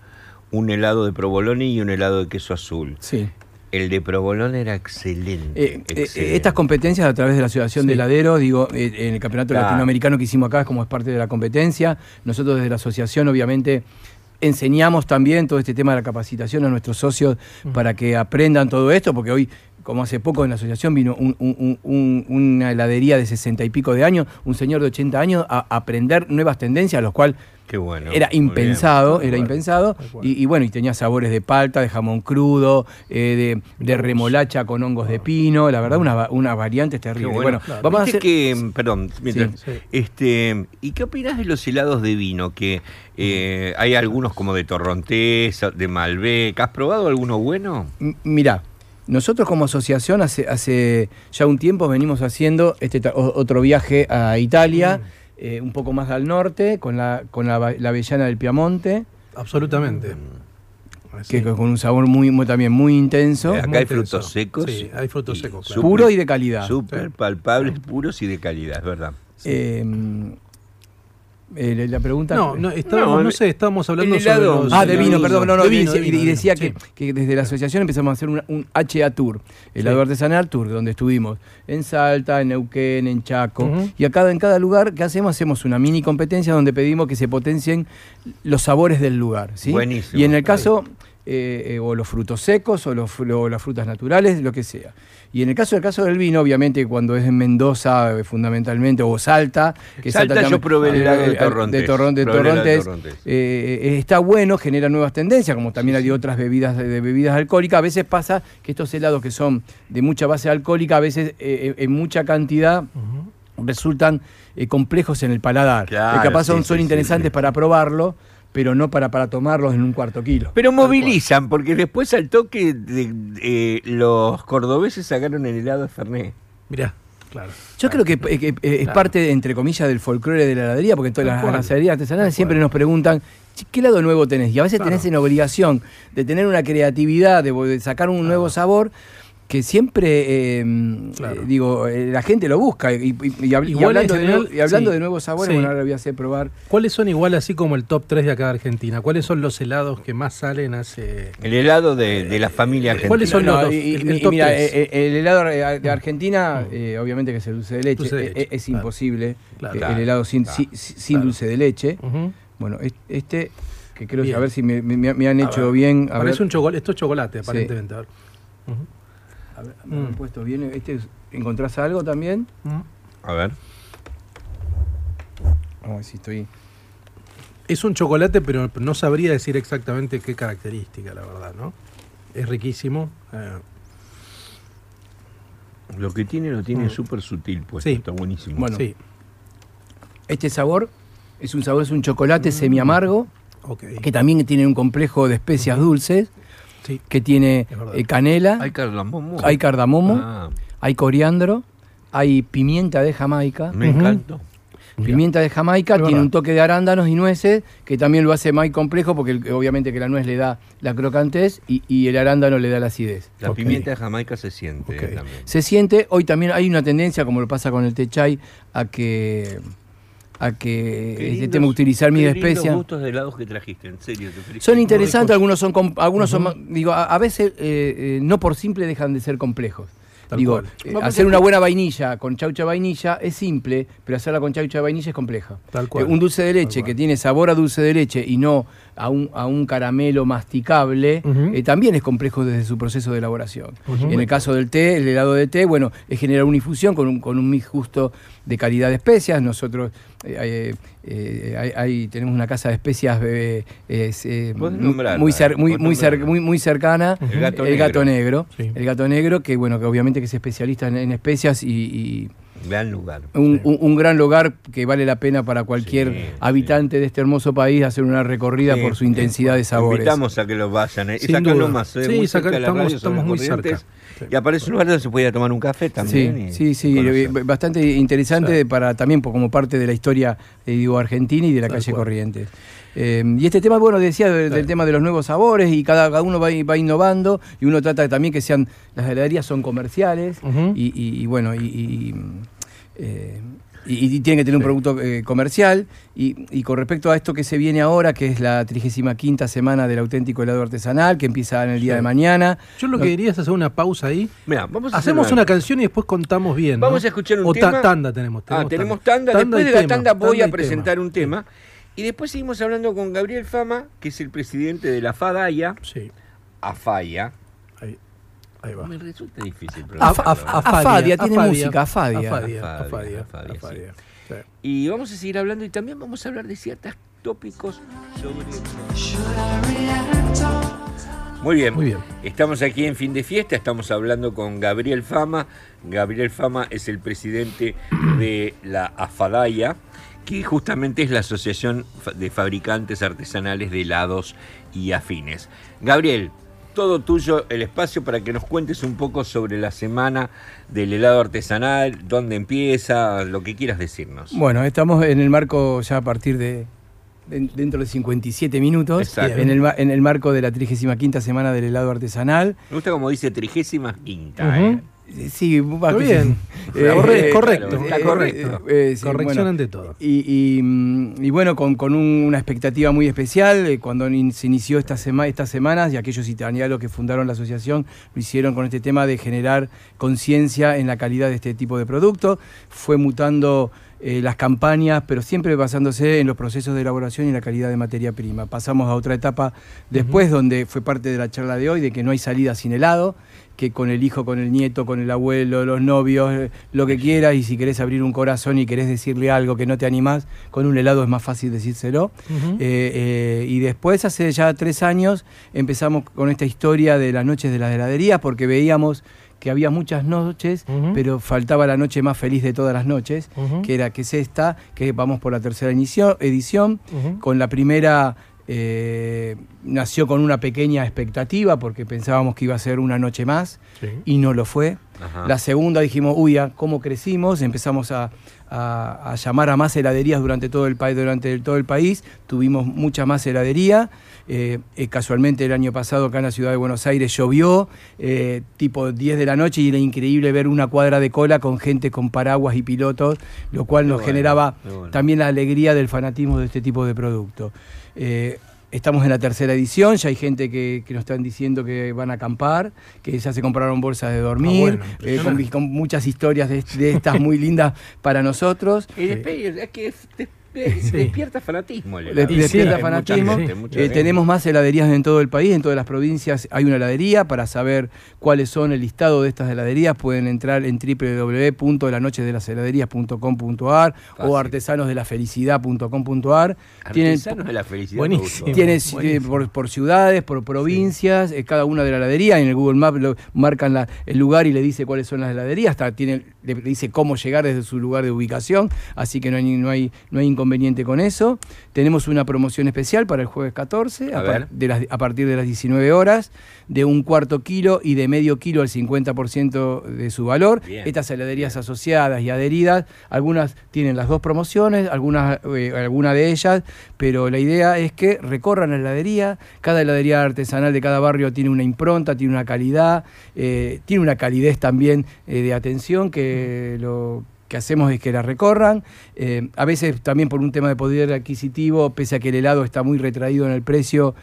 un helado de provolone y un helado de queso azul. Sí. El de provolone era excelente. Eh, eh, estas competencias a través de la Asociación Sí. de Heladeros, digo, eh, en el campeonato Claro. latinoamericano que hicimos acá, como es parte de la competencia, nosotros desde la asociación obviamente enseñamos también todo este tema de la capacitación a nuestros socios para que aprendan todo esto, porque hoy, como hace poco en la asociación vino un- un- un- un- una heladería de sesenta y pico de años, un señor de 80 años, a aprender nuevas tendencias, lo cual Qué bueno. era bien. impensado, era impensado. Y, y bueno, y tenía sabores de palta, de jamón crudo, eh, de, de remolacha con hongos de pino, la verdad, una, va- una variante Qué terrible. bueno. Claro. vamos a hacer. que, mm, perdón, mientras- Sí, este, ¿y qué opinas de los helados de vino? Que eh, hay algunos como de Torrontés, de Malbec. ¿Has probado alguno bueno? M- Mirá, nosotros como asociación hace, hace ya un tiempo venimos haciendo este otro viaje a Italia, eh, un poco más al norte, con la, con la, la avellana del Piamonte, Absolutamente. que Sí. con un sabor muy, muy- también muy intenso, Eh, acá Muy hay intenso. frutos secos. Sí, hay frutos secos, claro. súper- puro y de calidad. Súper Sí. palpables, puros y de calidad, es verdad. Eh, Eh, la pregunta. No, no, estábamos, No, no, sé, estábamos hablando el helado- sobre los- Ah, de vino, perdón, no, no, De y vino, decía- de vino, y decía sí. que, que desde la asociación empezamos a hacer una- un HA Tour, el helado artesanal tour, donde estuvimos en Salta, en Neuquén, en Chaco, y acá en cada lugar que hacemos, hacemos una mini competencia donde pedimos que se potencien los sabores del lugar, ¿sí? Buenísimo. Y en el caso, eh, eh, o los frutos secos, o, los, o las frutas naturales, lo que sea. Y en el caso del caso del vino, obviamente cuando es en Mendoza eh, fundamentalmente, o Salta, que Salta yo también- probé el eh, helado de eh, Torrontés. de Torron- de eh, eh, está bueno, genera nuevas tendencias, como también hay otras bebidas de, de bebidas alcohólicas. A veces pasa que estos helados que son de mucha base alcohólica, a veces eh, en mucha cantidad resultan eh, complejos en el paladar. Claro, Eh, capaz son, son sí, interesantes sí. para probarlo, pero no para, para tomarlos en un cuarto kilo. Pero movilizan, porque después al toque de, de- los cordobeses sacaron el helado de Fernet. Mirá, claro. Yo creo que, eh, que, eh, es parte, entre comillas, del folclore de la heladería, porque en todas las heladerías artesanales siempre nos preguntan, "Che, ¿qué helado nuevo tenés? Y a veces Claro. tenés en obligación de tener una creatividad, de, de sacar un nuevo sabor, que siempre, eh, Claro. eh, digo, eh, la gente lo busca. Y, y- y hab- y Igual hablando, de, nuevo- y hablando sí. de nuevos sabores, Sí. bueno, ahora voy a hacer probar. ¿Cuáles son igual así como el top 3 de acá de Argentina? ¿Cuáles son los helados que más salen hace... El helado de, de la familia argentina. ¿Cuáles son No, los- el- el y top mira, eh, el helado de de Argentina, eh, obviamente que es el dulce de leche, Dulce de leche, eh, es claro. imposible Claro. el helado sin, si- dulce de leche. Bueno, es- este, que creo Bien. a ver si me, me- me han A hecho ver, bien. A ver, Parece un chocolate, esto es chocolate aparentemente. a ver. Ujú. A ver, me Mm. puesto bien. Este, es- ¿Encontrás algo también? Ujú. A ver. A ver si estoy. Es un chocolate, pero no sabría decir exactamente qué característica, la verdad, ¿no? Es riquísimo. eh, Lo que tiene lo tiene Mm. súper sutil, pues. Sí. Está buenísimo. Bueno. sí, Este sabor es un sabor, es un chocolate semi amargo, ok. que también tiene un complejo de especias dulces, Sí, que tiene eh, canela, Hay cardamomo. hay cardamomo, Ah, hay coriandro, hay pimienta de Jamaica. me Ujú. encantó. Pimienta de Jamaica, Es tiene verdad. un toque de arándanos y nueces, que también lo hace más complejo, porque obviamente que la nuez le da la crocantez y, y el arándano le da la acidez. La pimienta de Jamaica se siente también. Se siente, hoy también hay una tendencia, como lo pasa con el té chai, a que a que este lindos- tema utilizar mi qué lindos especia. gustos de helados que trajiste, en serio. te. Son interesantes, algunos son algunos son más- digo, a, a veces eh, eh, no por simple dejan de ser complejos. Tal digo, eh, hacer una buena vainilla con chaucha de vainilla es simple, pero hacerla con chaucha de vainilla es compleja. Tal cual. Eh, un dulce de leche que tiene sabor a dulce de leche y no a un, a un caramelo masticable, eh, también es complejo desde su proceso de elaboración. En el caso del té, el helado de té, bueno, es generar una infusión con un, con un mix justo de calidad de especias. Nosotros eh, eh, hay- hay- tenemos una casa de especias eh, es, eh, muy, muy, cer- muy, muy, cer- muy- muy cercana, El gato el gato negro. negro. Sí. El gato negro, que bueno, que obviamente que es especialista en, en especias y- y Gran lugar. un, Sí. un- un gran lugar que vale la pena para cualquier Sí, habitante de este hermoso país hacer una recorrida Sí, por su sí. intensidad de sabores. Invitamos a que los vayan. ¿eh? Sin duda. nomás, eh, Sí, muy es acá, cerca estamos- radio, sobre estamos muy cerca. Y aparece un lugar donde se puede tomar un café Sí, también. y sí, sí, conocer. eh, bastante interesante para también como parte de la historia eh, digo, argentina y de la Tal calle cual. Corrientes. Eh, y este tema, bueno, decía de- del Claro. tema de los nuevos sabores y cada, cada uno va, va innovando y uno trata también que sean, las heladerías son comerciales y, y- y bueno, y, y, eh, y- y tienen que tener un producto eh, comercial. Y, y con respecto a esto que se viene ahora, que es la 35 semana del auténtico helado artesanal, que empieza en el día Sí. de mañana. Yo lo que diría es hacer una pausa ahí. Mirá, vamos a Hacemos una canción y después contamos bien. ¿no? Vamos a escuchar un o ta- tema. tanda tenemos. Ah, tenemos tanda. Tanda Después de la tema, tanda voy tanda a presentar tema. un tema. Y después seguimos hablando con Gabriel Fama, que es el presidente de la FADAIA. Sí, AFAIA. ahí, ahí va. Me resulta difícil pronunciarlo. af- Afadia, tiene Afadia, música, Afadia. Afadia, Afadia, Afadia, Afadia, Afadia. Sí. Y vamos a seguir hablando y también vamos a hablar de ciertos tópicos sobre... Muy bien. Muy bien. Estamos aquí en fin de fiesta, estamos hablando con Gabriel Fama. Gabriel Fama es el presidente de la AFADAIA, que justamente es la Asociación de Fabricantes Artesanales de Helados y Afines. Gabriel, todo tuyo el espacio para que nos cuentes un poco sobre la semana del helado artesanal, dónde empieza, lo que quieras decirnos. Bueno, estamos en el marco ya a partir de- dentro de 57 minutos, Exacto. en el, ma- en el marco de la 35 semana del helado artesanal. Me gusta como dice trigésima quinta. Ujú. ¿eh? Eh, Sí, va- Está bien. Eh, correcto, está correcto. Corrección ante todo. Y, y, bueno, con, con una expectativa muy especial, cuando se inició esta sema, estas semanas, y aquellos italianos que fundaron la asociación lo hicieron con este tema de generar conciencia en la calidad de este tipo de producto. Fue mutando eh, las campañas, pero siempre basándose en los procesos de elaboración y la calidad de materia prima. Pasamos a otra etapa después, donde fue parte de la charla de hoy, de que no hay salida sin helado, que con el hijo, con el nieto, con el abuelo, los novios, eh, lo que quieras, y si querés abrir un corazón y querés decirle algo que no te animás, con un helado es más fácil decírselo. Eh, y después, hace ya tres años, empezamos con esta historia de las noches de las heladerías, porque veíamos que había muchas noches, pero faltaba la noche más feliz de todas las noches, que era que es esta, que vamos por la tercera edición, con la primera eh, nació con una pequeña expectativa porque pensábamos que iba a ser una noche más y no lo fue. La segunda dijimos, uy, ¿cómo crecimos? Empezamos a, llamar a más heladerías durante todo el, país durante todo el país, tuvimos mucha más heladería. Eh, eh, casualmente el año pasado acá en la ciudad de Buenos Aires llovió, eh, tipo 10 de la noche, y era increíble ver una cuadra de cola con gente con paraguas y pilotos, lo cual nos generaba también la alegría del fanatismo de este tipo de producto. Estamos en la tercera edición, ya hay gente que, nos están diciendo que van a acampar, que ya se compraron bolsas de dormir, ah, con, muchas historias de, estas muy lindas para nosotros. Y después, es que Despierta fanatismo. despierta fanatismo. Eh, tenemos más heladerías en todo el país, en todas las provincias hay una heladería. Para saber cuáles son el listado de estas heladerías pueden entrar en www.lanochesdelasheladerías.com.ar o artesanosdelafelicidad.com.ar. Artesanos de la felicidad. Buenísimo. Eh, por, ciudades, por provincias, eh, cada una de la heladería. En el Google Maps lo, marcan el lugar y le dice cuáles son las heladerías. Hasta tiene, le dice cómo llegar desde su lugar de ubicación. Así que no hay, no hay, no hay inconveniente con eso. Tenemos una promoción especial para el jueves 14, a, de las, a partir de las 19 horas, de un cuarto kilo y de medio kilo al 50% de su valor. Estas heladerías asociadas y adheridas, algunas tienen las dos promociones, algunas eh, alguna de ellas, pero la idea es que recorran la heladería. Cada heladería artesanal de cada barrio tiene una impronta, tiene una calidad, eh, tiene una calidez también eh, de atención que lo que hacemos es que la recorran. Eh, a veces también por un tema de poder adquisitivo, pese a que el helado está muy retraído en el precio,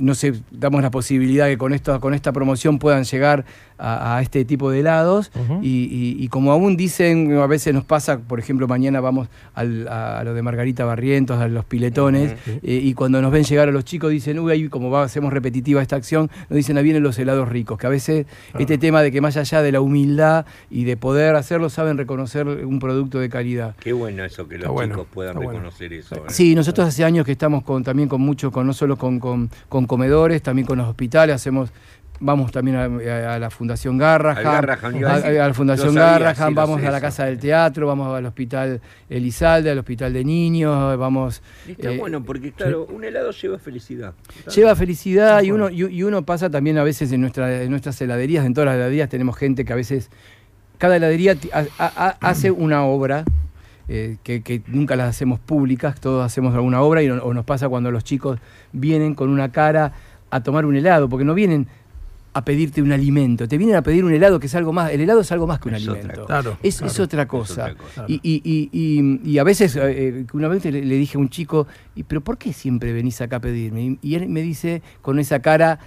no sé, damos la posibilidad que con, esto, con esta promoción puedan llegar a, este tipo de helados. y, como aún dicen, a veces nos pasa, por ejemplo, mañana vamos al, a, lo de Margarita Barrientos, a los piletones, eh, y cuando nos ven llegar a los chicos dicen, uy, ahí como va, hacemos repetitiva esta acción, nos dicen, ahí vienen los helados ricos, que a veces este tema de que más allá de la humildad y de poder hacerlo, saben reconocer un producto de calidad. Qué bueno eso, que los chicos puedan reconocer eso. ¿eh? Sí, nosotros hace años que estamos con, también con mucho, con, no solo con, con, con comedores, también con los hospitales, hacemos Vamos también a, la Fundación Garrahan, a, la Fundación Garrahan, vamos a la Casa del Teatro, vamos al Hospital Elizalde, al Hospital de Niños, vamos... Está eh, bueno, porque claro, un helado lleva felicidad. Lleva felicidad y uno, y, uno pasa también a veces en, nuestra, en nuestras heladerías, en todas las heladerías tenemos gente que a veces, cada heladería hace una obra eh, que, nunca las hacemos públicas, todos hacemos alguna obra y o nos pasa cuando los chicos vienen con una cara a tomar un helado, porque no vienen a pedirte un alimento, te vienen a pedir un helado que es algo más, el helado es algo más que un alimento. es, otra cosa. Y, a veces, eh, eh, una vez le, dije a un chico, ¿pero por qué siempre venís acá a pedirme? Y él me dice con esa cara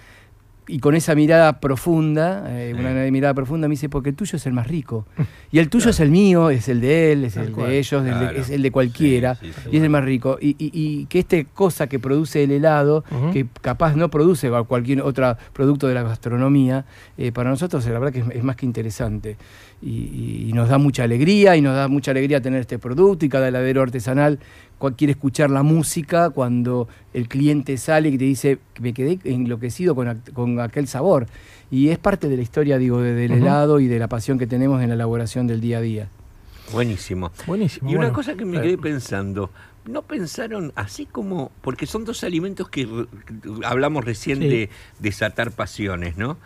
y con esa mirada profunda, eh, una mirada profunda, me dice, porque el tuyo es el más rico. Y el tuyo es el mío, es el de él, es el de ellos, es el de cualquiera, y es el más rico. Y, que esta cosa que produce el helado, que capaz no produce cualquier otro producto de la gastronomía, eh, para nosotros la verdad que es, más que interesante. Y, y, nos da mucha alegría, y nos da mucha alegría tener este producto, y cada heladero artesanal quiere escuchar la música cuando el cliente sale y te dice, me quedé enloquecido con, aquel sabor. Y es parte de la historia, digo, del helado y de la pasión que tenemos en la elaboración del día a día. Buenísimo. Buenísimo. Y una cosa que me quedé pensando, ¿no pensaron así como, porque son dos alimentos que hablamos recién de desatar pasiones, ¿no?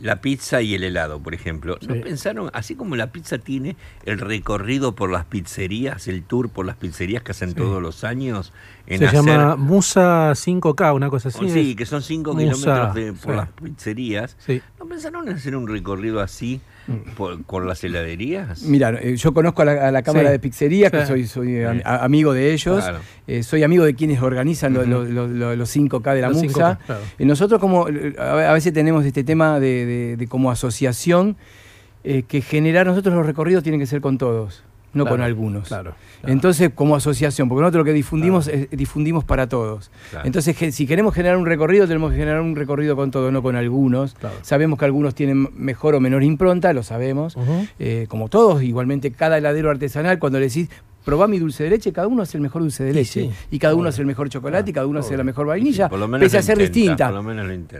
La pizza y el helado, por ejemplo. ¿No pensaron, así como la pizza tiene el recorrido por las pizzerías, el tour por las pizzerías que hacen todos los años? En Se llama Musa 5K, una cosa así. sí, que son 5 kilómetros por las pizzerías. ¿No pensaron en hacer un recorrido así? Por, con las heladerías? Mira, eh, yo conozco a la, Cámara de Pizzería, que soy, soy amigo de ellos, eh, soy amigo de quienes organizan los 5K de la MUSA. nosotros como a veces tenemos este tema de, como asociación que generar nosotros los recorridos tienen que ser con todos no con algunos. Claro, Entonces, como asociación, porque nosotros lo que difundimos es difundimos para todos. Entonces, si queremos generar un recorrido, tenemos que generar un recorrido con todos, no con algunos. Sabemos que algunos tienen mejor o menor impronta, lo sabemos. Eh, como todos, igualmente, cada heladero artesanal, cuando le decís, probá mi dulce de leche, cada uno hace el mejor dulce de leche. Y cada uno hace el mejor chocolate, y cada uno hace la mejor vainilla, pese a ser distinta.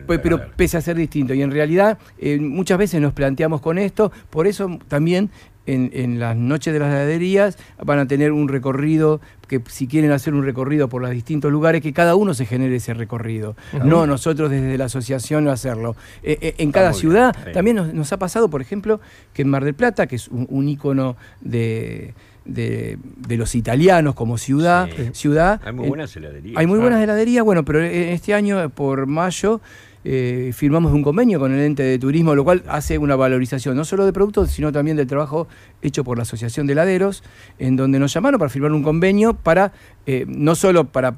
Pues, pero pese a ser distinto. Y en realidad, eh, muchas veces nos planteamos con esto, por eso también en, las noches de las heladerías van a tener un recorrido, que si quieren hacer un recorrido por los distintos lugares, que cada uno se genere ese recorrido. No nosotros desde la asociación hacerlo. Eh, eh, en cada ciudad también nos, ha pasado, por ejemplo, que en Mar del Plata, que es un, ícono de, de, los italianos como ciudad. ciudad hay muy eh, buenas heladerías. Hay muy buenas heladerías, bueno, pero este año, por mayo, eh, firmamos un convenio con el ente de turismo, lo cual hace una valorización no solo de productos, sino también del trabajo hecho por la Asociación de Heladeros, en donde nos llamaron para firmar un convenio para, eh, no solo para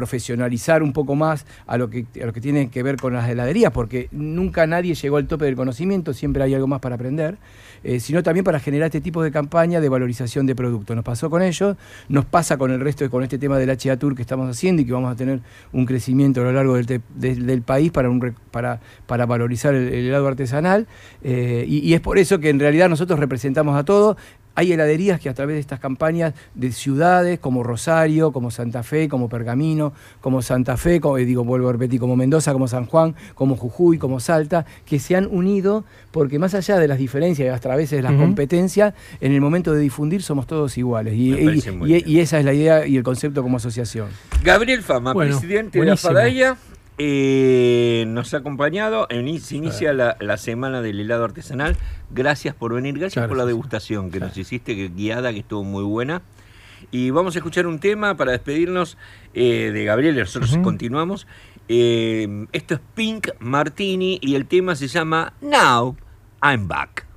profesionalizar un poco más a lo, que, a lo que tiene que ver con las heladerías, porque nunca nadie llegó al tope del conocimiento, siempre hay algo más para aprender. Eh, sino también para generar este tipo de campaña de valorización de productos. Nos pasó con ellos, nos pasa con el resto, con este tema del HA Tour que estamos haciendo y que vamos a tener un crecimiento a lo largo del, país para, para, para valorizar el, helado artesanal. Eh, y, y, es por eso que en realidad nosotros representamos a todos. Hay heladerías que a través de estas campañas de ciudades como Rosario, como Santa Fe, como Pergamino, como Santa Fe, como, eh, digo, vuelvo a repetir, como Mendoza, como San Juan, como Jujuy, como Salta, que se han unido porque más allá de las diferencias y hasta a veces de las competencias, en el momento de difundir somos todos iguales. Y, esa es la idea y el concepto como asociación. Gabriel Fama, presidente de la FADAIA. Eh, nos ha acompañado, se inicia la, semana del helado artesanal. Gracias por venir, gracias por la degustación que nos hiciste, que guiada, que estuvo muy buena. Y vamos a escuchar un tema para despedirnos eh, de Gabriel, nosotros continuamos. Eh, esto es Pink Martini y el tema se llama Now I'm Back.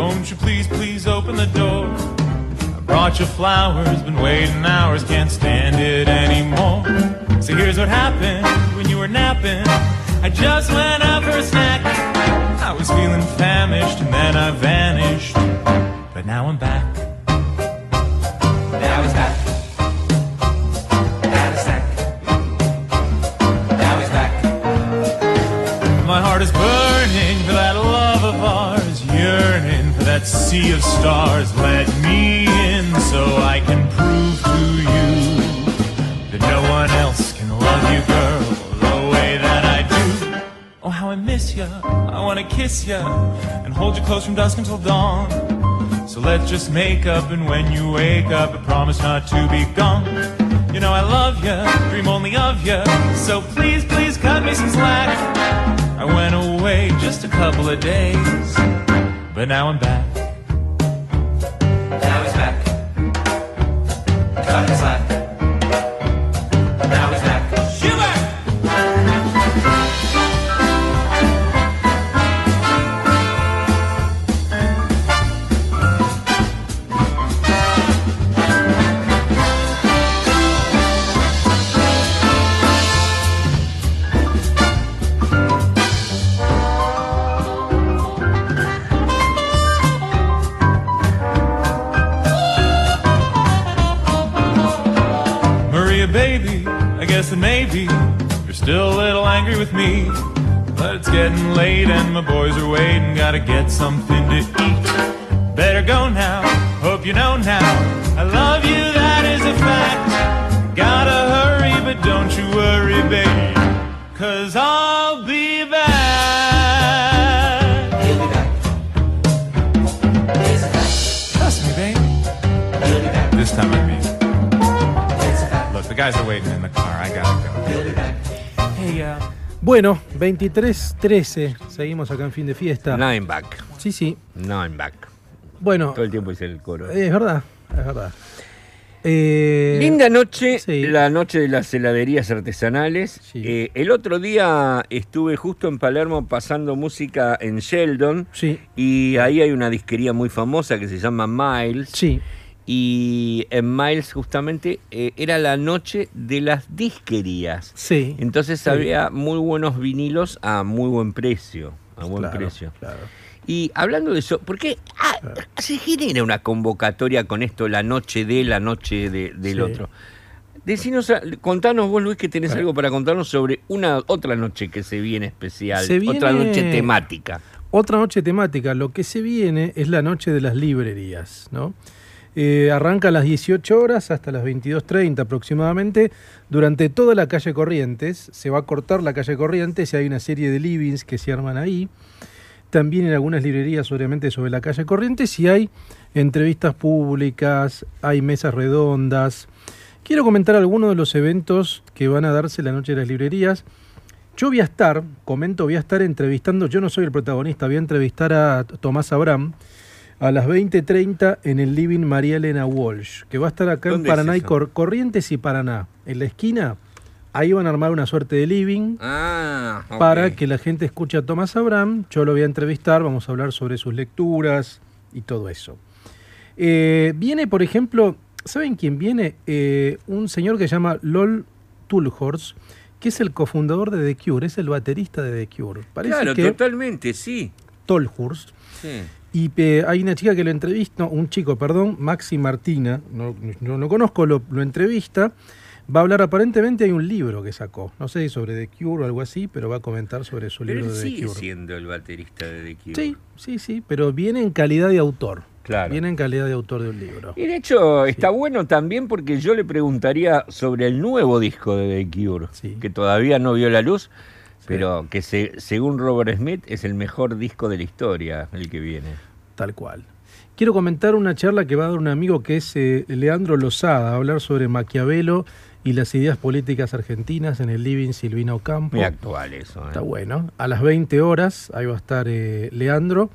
Bunch you flowers, been waiting hours, can't stand it anymore. So here's what happened when you were napping. I just went out for a snack. I was feeling famished and then I vanished. But now I'm back. That sea of stars. Let me in so I can prove to you that no one else can love you, girl, the way that I do. Oh, how I miss you. I wanna kiss you and hold you close from dusk until dawn. So let's just make up, and when you wake up, I promise not to be gone. You know I love you, dream only of you. So please, please cut me some slack. I went away just a couple of days, but now I'm back. That's. Something to eat. Better go now, hope you know now. Bueno, 23-13, seguimos acá en fin de fiesta. Nine back. Sí, sí. Nine back. Bueno, Todo el tiempo dice el coro. es verdad, es verdad. Eh, Linda noche, sí. la noche de las heladerías artesanales. Sí. Eh, el otro día estuve justo en Palermo pasando música en Sheldon Sí, y ahí hay una disquería muy famosa que se llama Miles. sí, Y en Miles justamente eh, era la noche de las disquerías. sí. Entonces Sí. había muy buenos vinilos a muy buen precio. A buen Claro, precio. claro. Y hablando de eso, ¿por qué ah, se genera una convocatoria con esto, la noche de, la noche de- del Sí. otro? Decinos, a- contanos vos, Luis, que tenés algo para contarnos sobre una otra noche que se viene especial, Se otra noche temática. Otra noche temática. Lo que se viene es la noche de las librerías, ¿no? Eh, arranca a las 18 horas hasta las 22.30 aproximadamente. Durante toda la calle Corrientes, se va a cortar la calle Corrientes y hay una serie de livings que se arman ahí. También en algunas librerías, obviamente, sobre la calle Corrientes y hay entrevistas públicas, hay mesas redondas. Quiero comentar algunos de los eventos que van a darse la noche de las librerías. Yo voy a estar, comento, voy a estar entrevistando, yo no soy el protagonista, voy a entrevistar a Tomás Abraham a las 20.30 en el Living María Elena Walsh, que va a estar acá en ¿Dónde es Paraná y? Cor- Corrientes y Paraná. En la esquina, ahí van a armar una suerte de living Ah, para que la gente escuche a Tomás Abraham. Yo lo voy a entrevistar, vamos a hablar sobre sus lecturas y todo eso. Eh, viene, por ejemplo, ¿saben quién viene? Eh, un señor que se llama Lol Tulhorst, que es el cofundador de The Cure, es el baterista de The Cure. Parece Claro, que totalmente, sí. Tolhurst. sí. Y hay una chica que lo entrevista, no, un chico, perdón, Maxi Martina, no, no, no conozco, lo, lo entrevista. Va a hablar, aparentemente hay un libro que sacó, no sé si sobre The Cure o algo así, pero va a comentar sobre su Pero libro él de The sigue Cure. siendo el baterista de The Cure. Sí, sí, sí, pero viene en calidad de autor. Claro. Viene en calidad de autor de un libro. Y de hecho está bueno también porque yo le preguntaría sobre el nuevo disco de The Cure, Sí. que todavía no vio la luz, pero que se- según Robert Smith es el mejor disco de la historia, el que viene. Tal cual. Quiero comentar una charla que va a dar un amigo que es eh, Leandro Lozada, a hablar sobre Maquiavelo y las ideas políticas argentinas en el Living Silvino Campo. Muy actual eso. ¿eh? Está bueno. A las 20 horas, ahí va a estar eh, Leandro.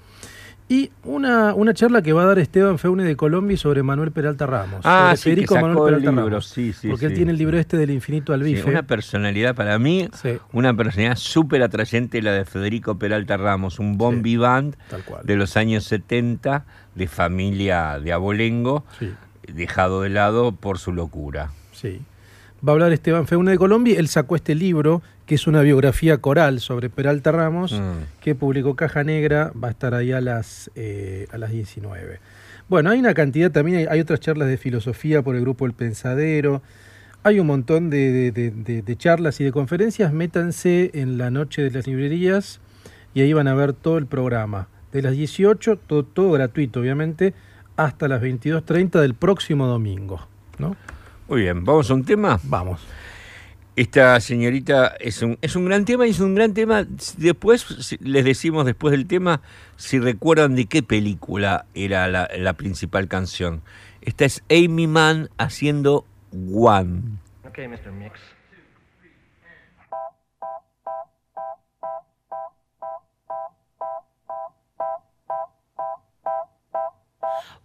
Y una, una charla que va a dar Esteban Feune de Colombia sobre Manuel Peralta Ramos. Ah, sobre sí, que Federico sacó Manuel el Peralta libro, Ramos. sí, sí, Porque él tiene el libro este del infinito al bife. una personalidad para mí, Sí. una personalidad súper atrayente la de Federico Peralta Ramos, un bon vivant de los años 70, de familia de abolengo, dejado de lado por su locura. Sí. Va a hablar Esteban Feune de Colombia. Él sacó este libro, que es una biografía coral sobre Peralta Ramos, Mm. que publicó Caja Negra. Va a estar ahí a las, eh, a las 19. Bueno, hay una cantidad también, hay, hay otras charlas de filosofía por el grupo El Pensadero. Hay un montón de, de- de- de- de charlas y de conferencias. Métanse en la noche de las librerías y ahí van a ver todo el programa. De las 18, todo, todo gratuito, obviamente, hasta las 22.30 del próximo domingo. ¿no? Muy bien, vamos a un tema. Vamos. Esta señorita es un, es un gran tema y es un gran tema. Después les decimos después del tema si recuerdan de qué película era la, la principal canción. Esta es Amy Mann haciendo One. Okay, Mr. Mix.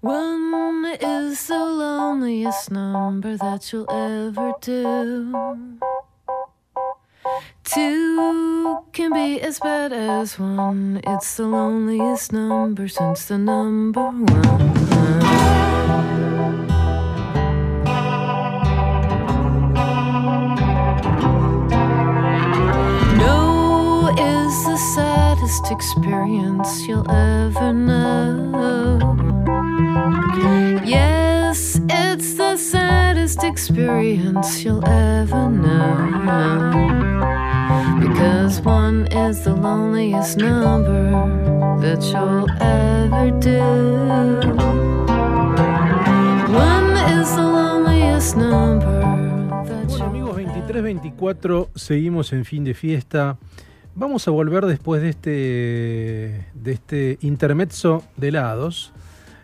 One is the loneliest number that you'll ever do. Two can be as bad as one. It's the loneliest number since the number one. No is the saddest experience you'll ever know. Yes, it's the saddest experience you'll ever know. Because one is the loneliest number that you'll ever do. One is the loneliest number that Bueno amigos, 23-24, seguimos en fin de fiesta. Vamos a volver después de este, de este intermezzo de helados.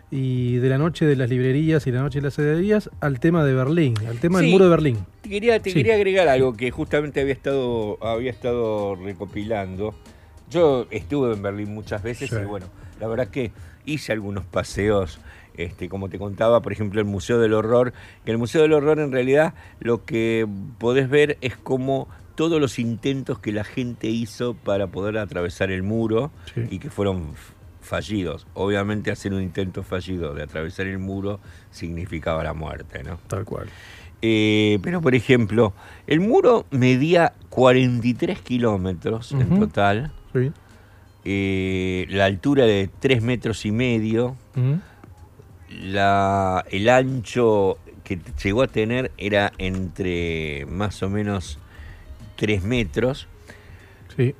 Y de la noche de las librerías y la noche de las cederías al tema de Berlín, al tema del Sí. muro de Berlín. Te quería, te Sí. quería agregar algo que justamente había estado, había estado recopilando. Yo estuve en Berlín muchas veces Sí. y bueno, la verdad que hice algunos paseos, este, como te contaba, por ejemplo, el Museo del Horror, que el Museo del Horror en realidad lo que podés ver es como todos los intentos que la gente hizo para poder atravesar el muro y que fueron fallidos. Obviamente hacer un intento fallido de atravesar el muro significaba la muerte, ¿no? Tal cual. Eh, pero, por ejemplo, el muro medía 43 kilómetros en Ujú. total, Sí. eh, la altura de 3 metros y medio, la, el ancho que llegó a tener era entre más o menos 3 metros. Sí.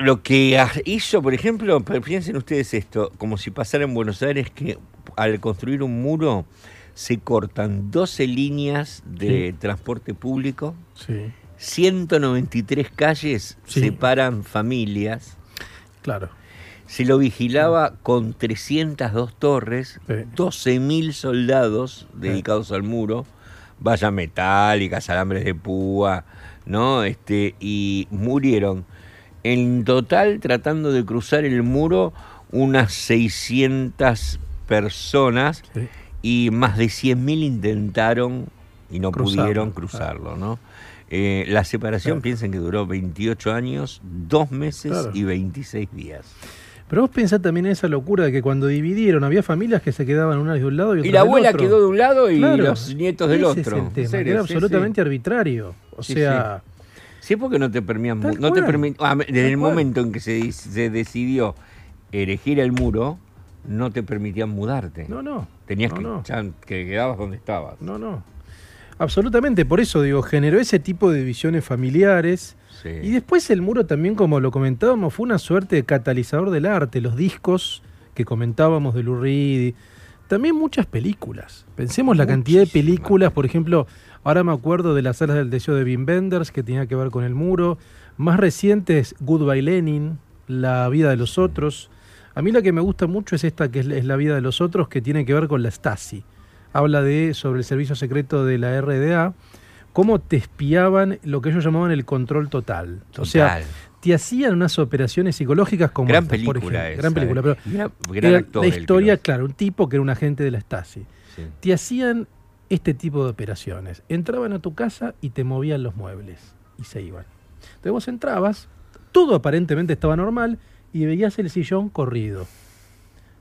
Lo que hizo, por ejemplo, piensen ustedes esto, como si pasara en Buenos Aires que al construir un muro se cortan 12 líneas de transporte público, Sí. 193 calles Sí. separan familias, Claro. se lo vigilaba con 302 torres, Sí. 12.000 soldados dedicados al muro, vallas metálicas, alambres de púa, ¿no? Este, y murieron en total tratando de cruzar el muro unas 600 personas Sí. y más de 100.000 intentaron y no Cruzarlo, pudieron cruzarlo, ¿no? Eh, la separación, Claro. piensen que duró 28 años, 2 meses Claro. y 26 días. Pero vos pensás también en esa locura de que cuando dividieron había familias que se quedaban unas de un lado y Y otras la del abuela quedó de un lado y los nietos del ese otro. Es el tema, que era sí, absolutamente sí. arbitrario. O sea, Sí, porque no te permitían. No te cual. permi- ah, Tal el cual. momento en que se, di- se decidió erigir el muro, no te permitían mudarte. no, no. Tenías no, que, no. ya que quedabas donde estabas. No, no. Absolutamente, por eso digo, generó ese tipo de divisiones familiares. Sí. Y después el muro también, como lo comentábamos, fue una suerte de catalizador del arte. Los discos que comentábamos de Lou Reed, también muchas películas. Pensemos la cantidad de películas, por ejemplo, ahora me acuerdo de las salas del deseo de Wim Wenders, que tenía que ver con el muro. Más recientes, Goodbye Lenin, La vida de los otros. A mí la que me gusta mucho es esta, que es, es La vida de los otros, que tiene que ver con la Stasi. Habla de sobre el servicio secreto de la RDA, cómo te espiaban lo que ellos llamaban el control total. O sea, Total. te hacían unas operaciones psicológicas como gran estas, por película ejemplo. esa, gran película, eh. pero gran- gran actor la historia, claro, un tipo que era un agente de la Stasi. sí. Te hacían este tipo de operaciones. Entraban a tu casa y te movían los muebles y se iban. Entonces vos entrabas, todo aparentemente estaba normal y veías el sillón corrido.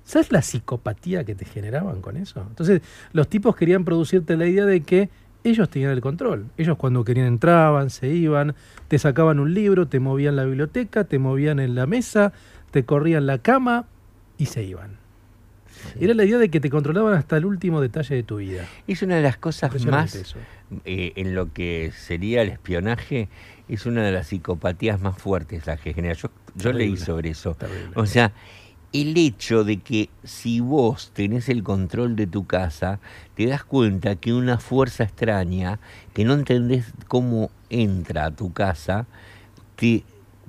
¿Sabes la psicopatía que te generaban con eso? Entonces, los tipos querían producirte la idea de que ellos tenían el control. Ellos cuando querían entraban, se iban, te sacaban un libro, te movían la biblioteca, te movían en la mesa, te corrían la cama y se iban. Era la idea de que te controlaban hasta el último detalle de tu vida. Es una de las cosas más eh, en lo que sería el espionaje, es una de las psicopatías más fuertes las que genera. Yo, yo leí sobre eso. terrible. O sea, el hecho de que si vos tenés el control de tu casa, te das cuenta que una fuerza extraña, que no entendés cómo entra a tu casa, te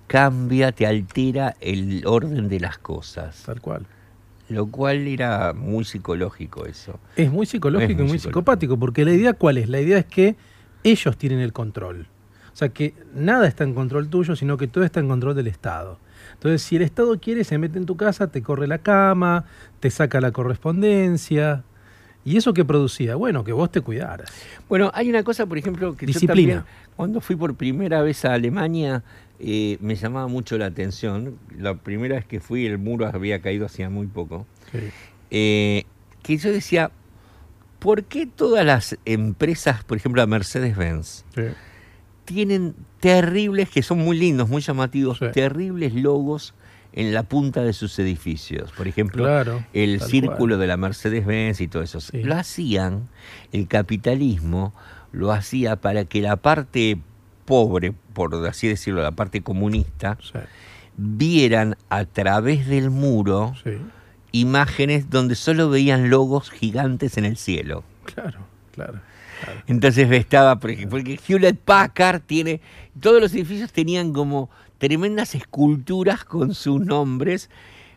cambia, te altera el orden de las cosas. Tal cual. Lo cual era muy psicológico eso. Es muy psicológico Es muy y muy psicológico. psicopático, porque la idea cuál es? La idea es que ellos tienen el control. O sea, que nada está en control tuyo, sino que todo está en control del Estado. Entonces, si el Estado quiere, se mete en tu casa, te corre la cama, te saca la correspondencia. ¿Y eso qué producía? Bueno, que vos te cuidaras. Bueno, hay una cosa, por ejemplo, que Disciplina. yo también, cuando fui por primera vez a Alemania, eh, me llamaba mucho la atención. La primera vez que fui, el muro había caído hacía muy poco. Eh, que yo decía, ¿por qué todas las empresas, por ejemplo, la Mercedes-Benz, tienen terribles, que son muy lindos, muy llamativos, Sí. terribles logos en la punta de sus edificios? Por ejemplo, Claro, el círculo cual. de la Mercedes-Benz y todo eso. Sí. Lo hacían, el capitalismo lo hacía para que la parte pobre, por así decirlo, la parte comunista, Sí, vieran a través del muro sí, imágenes donde solo veían logos gigantes en el cielo. claro, claro. claro. Entonces estaba, porque, porque Hewlett Packard tiene, todos los edificios tenían como tremendas esculturas con sus nombres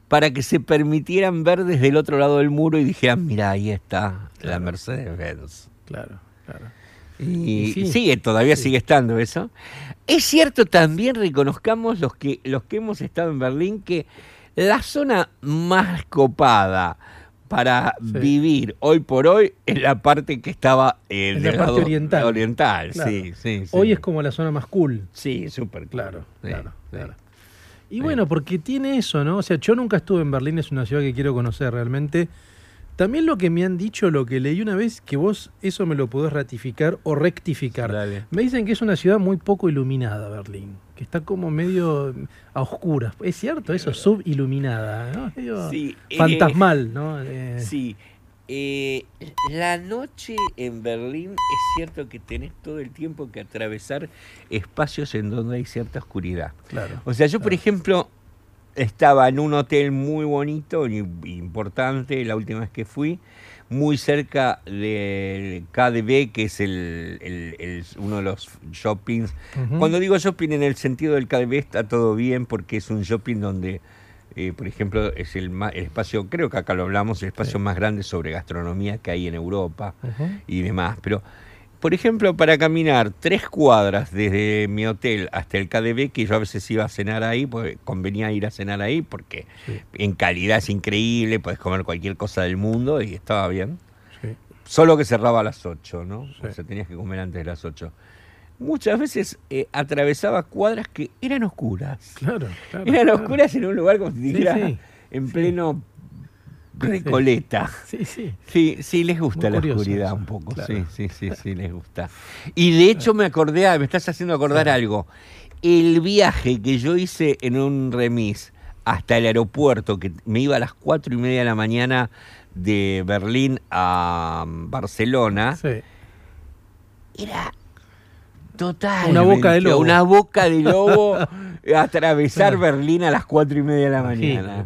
para que se permitieran ver desde el otro lado del muro y dijeran, mira, ahí está la Mercedes-Benz. Claro, claro. Y, Y sí. sigue, todavía sigue estando eso. Es cierto también, reconozcamos los que, los que hemos estado en Berlín, que la zona más copada para Sí. vivir hoy por hoy es la parte que estaba eh, En la parte oriental. oriental, Claro. sí, sí, sí. Hoy es como la zona más cool. Sí, súper Claro, claro, claro. Y bueno, porque tiene eso, ¿no? O sea, yo nunca estuve en Berlín, es una ciudad que quiero conocer realmente. También lo que me han dicho, lo que leí una vez, que vos eso me lo podés ratificar o rectificar. Dale. Me dicen que es una ciudad muy poco iluminada, Berlín. Que está como medio a oscuras. Es cierto, eso, subiluminada, ¿no? Medio Sí, eh, fantasmal, ¿no? Eh, Sí. Eh, la noche en Berlín es cierto que tenés todo el tiempo que atravesar espacios en donde hay cierta oscuridad. Claro. O sea, yo, por ejemplo, estaba en un hotel muy bonito y importante la última vez que fui, muy cerca del KDB, que es el, el- el- uno de los shoppings. Cuando digo shopping en el sentido del KDB está todo bien porque es un shopping donde, eh, por ejemplo, es el, ma- el espacio, creo que acá lo hablamos, el espacio más grande sobre gastronomía que hay en Europa y demás. Pero, por ejemplo, para caminar tres cuadras desde mi hotel hasta el KDB, que yo a veces iba a cenar ahí, pues convenía ir a cenar ahí porque Sí. en calidad es increíble, puedes comer cualquier cosa del mundo y estaba bien. Sí. Solo que cerraba a las 8, ¿no? Sí. O sea, tenías que comer antes de las 8. Muchas veces eh, atravesaba cuadras que eran oscuras. Claro, claro. Eran claro. oscuras en un lugar como si Sí, dijera sí. en Sí. pleno Recoleta. Sí, sí. Sí, sí, les gusta Muy la oscuridad eso, un poco. claro. Sí, sí, sí, sí, les gusta. Y de hecho me acordé, ah, me estás haciendo acordar algo. El viaje que yo hice en un remis hasta el aeropuerto, que me iba a las cuatro y media de la mañana de Berlín a Barcelona, Sí. era total. Una boca de lobo. Una boca de lobo atravesar Berlín a las cuatro y media de la mañana.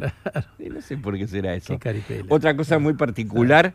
No sé por qué será eso. Qué. Otra cosa muy particular,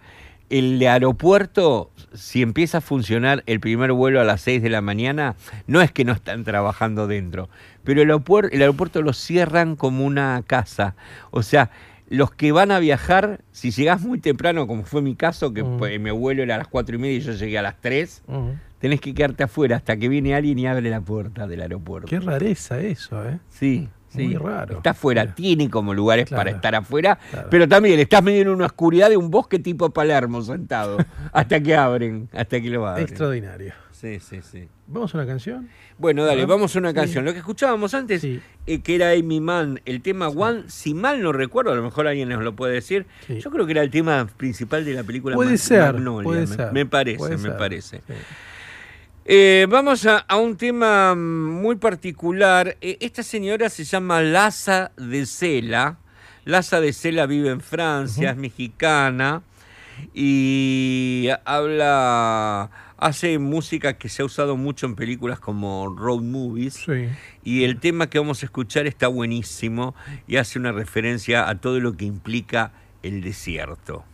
el aeropuerto, si empieza a funcionar el primer vuelo a las 6 de la mañana, no es que no están trabajando dentro, pero el aeropuerto, el aeropuerto lo cierran como una casa. O sea, los que van a viajar, si llegás muy temprano, como fue mi caso, que Mm. mi abuelo era a las 4 y media y yo llegué a las 3, Ujú. Tenés que quedarte afuera hasta que viene alguien y abre la puerta del aeropuerto. Qué rareza eso, ¿eh? Sí, sí. Muy raro. Está afuera, Claro. tiene como lugares Claro. para estar afuera, Claro. pero también estás medio en una oscuridad de un bosque tipo Palermo sentado, hasta que abren, hasta que lo abren. Extraordinario. Sí, sí, sí. ¿Vamos a una canción? Bueno, dale, vamos a una sí. canción. Lo que escuchábamos antes, Sí. eh, que era Amy Mann, el tema One, si mal no recuerdo, a lo mejor alguien nos lo puede decir, yo creo que era el tema principal de la película Puede ser, puede me, ser. me parece, puede me ser, parece. Eh, vamos a, a un tema muy particular. Eh, esta señora se llama Laza de Cela. Laza de Cela vive en Francia, es mexicana y habla, hace música que se ha usado mucho en películas como road movies. Sí. Y el tema que vamos a escuchar está buenísimo y hace una referencia a todo lo que implica el desierto.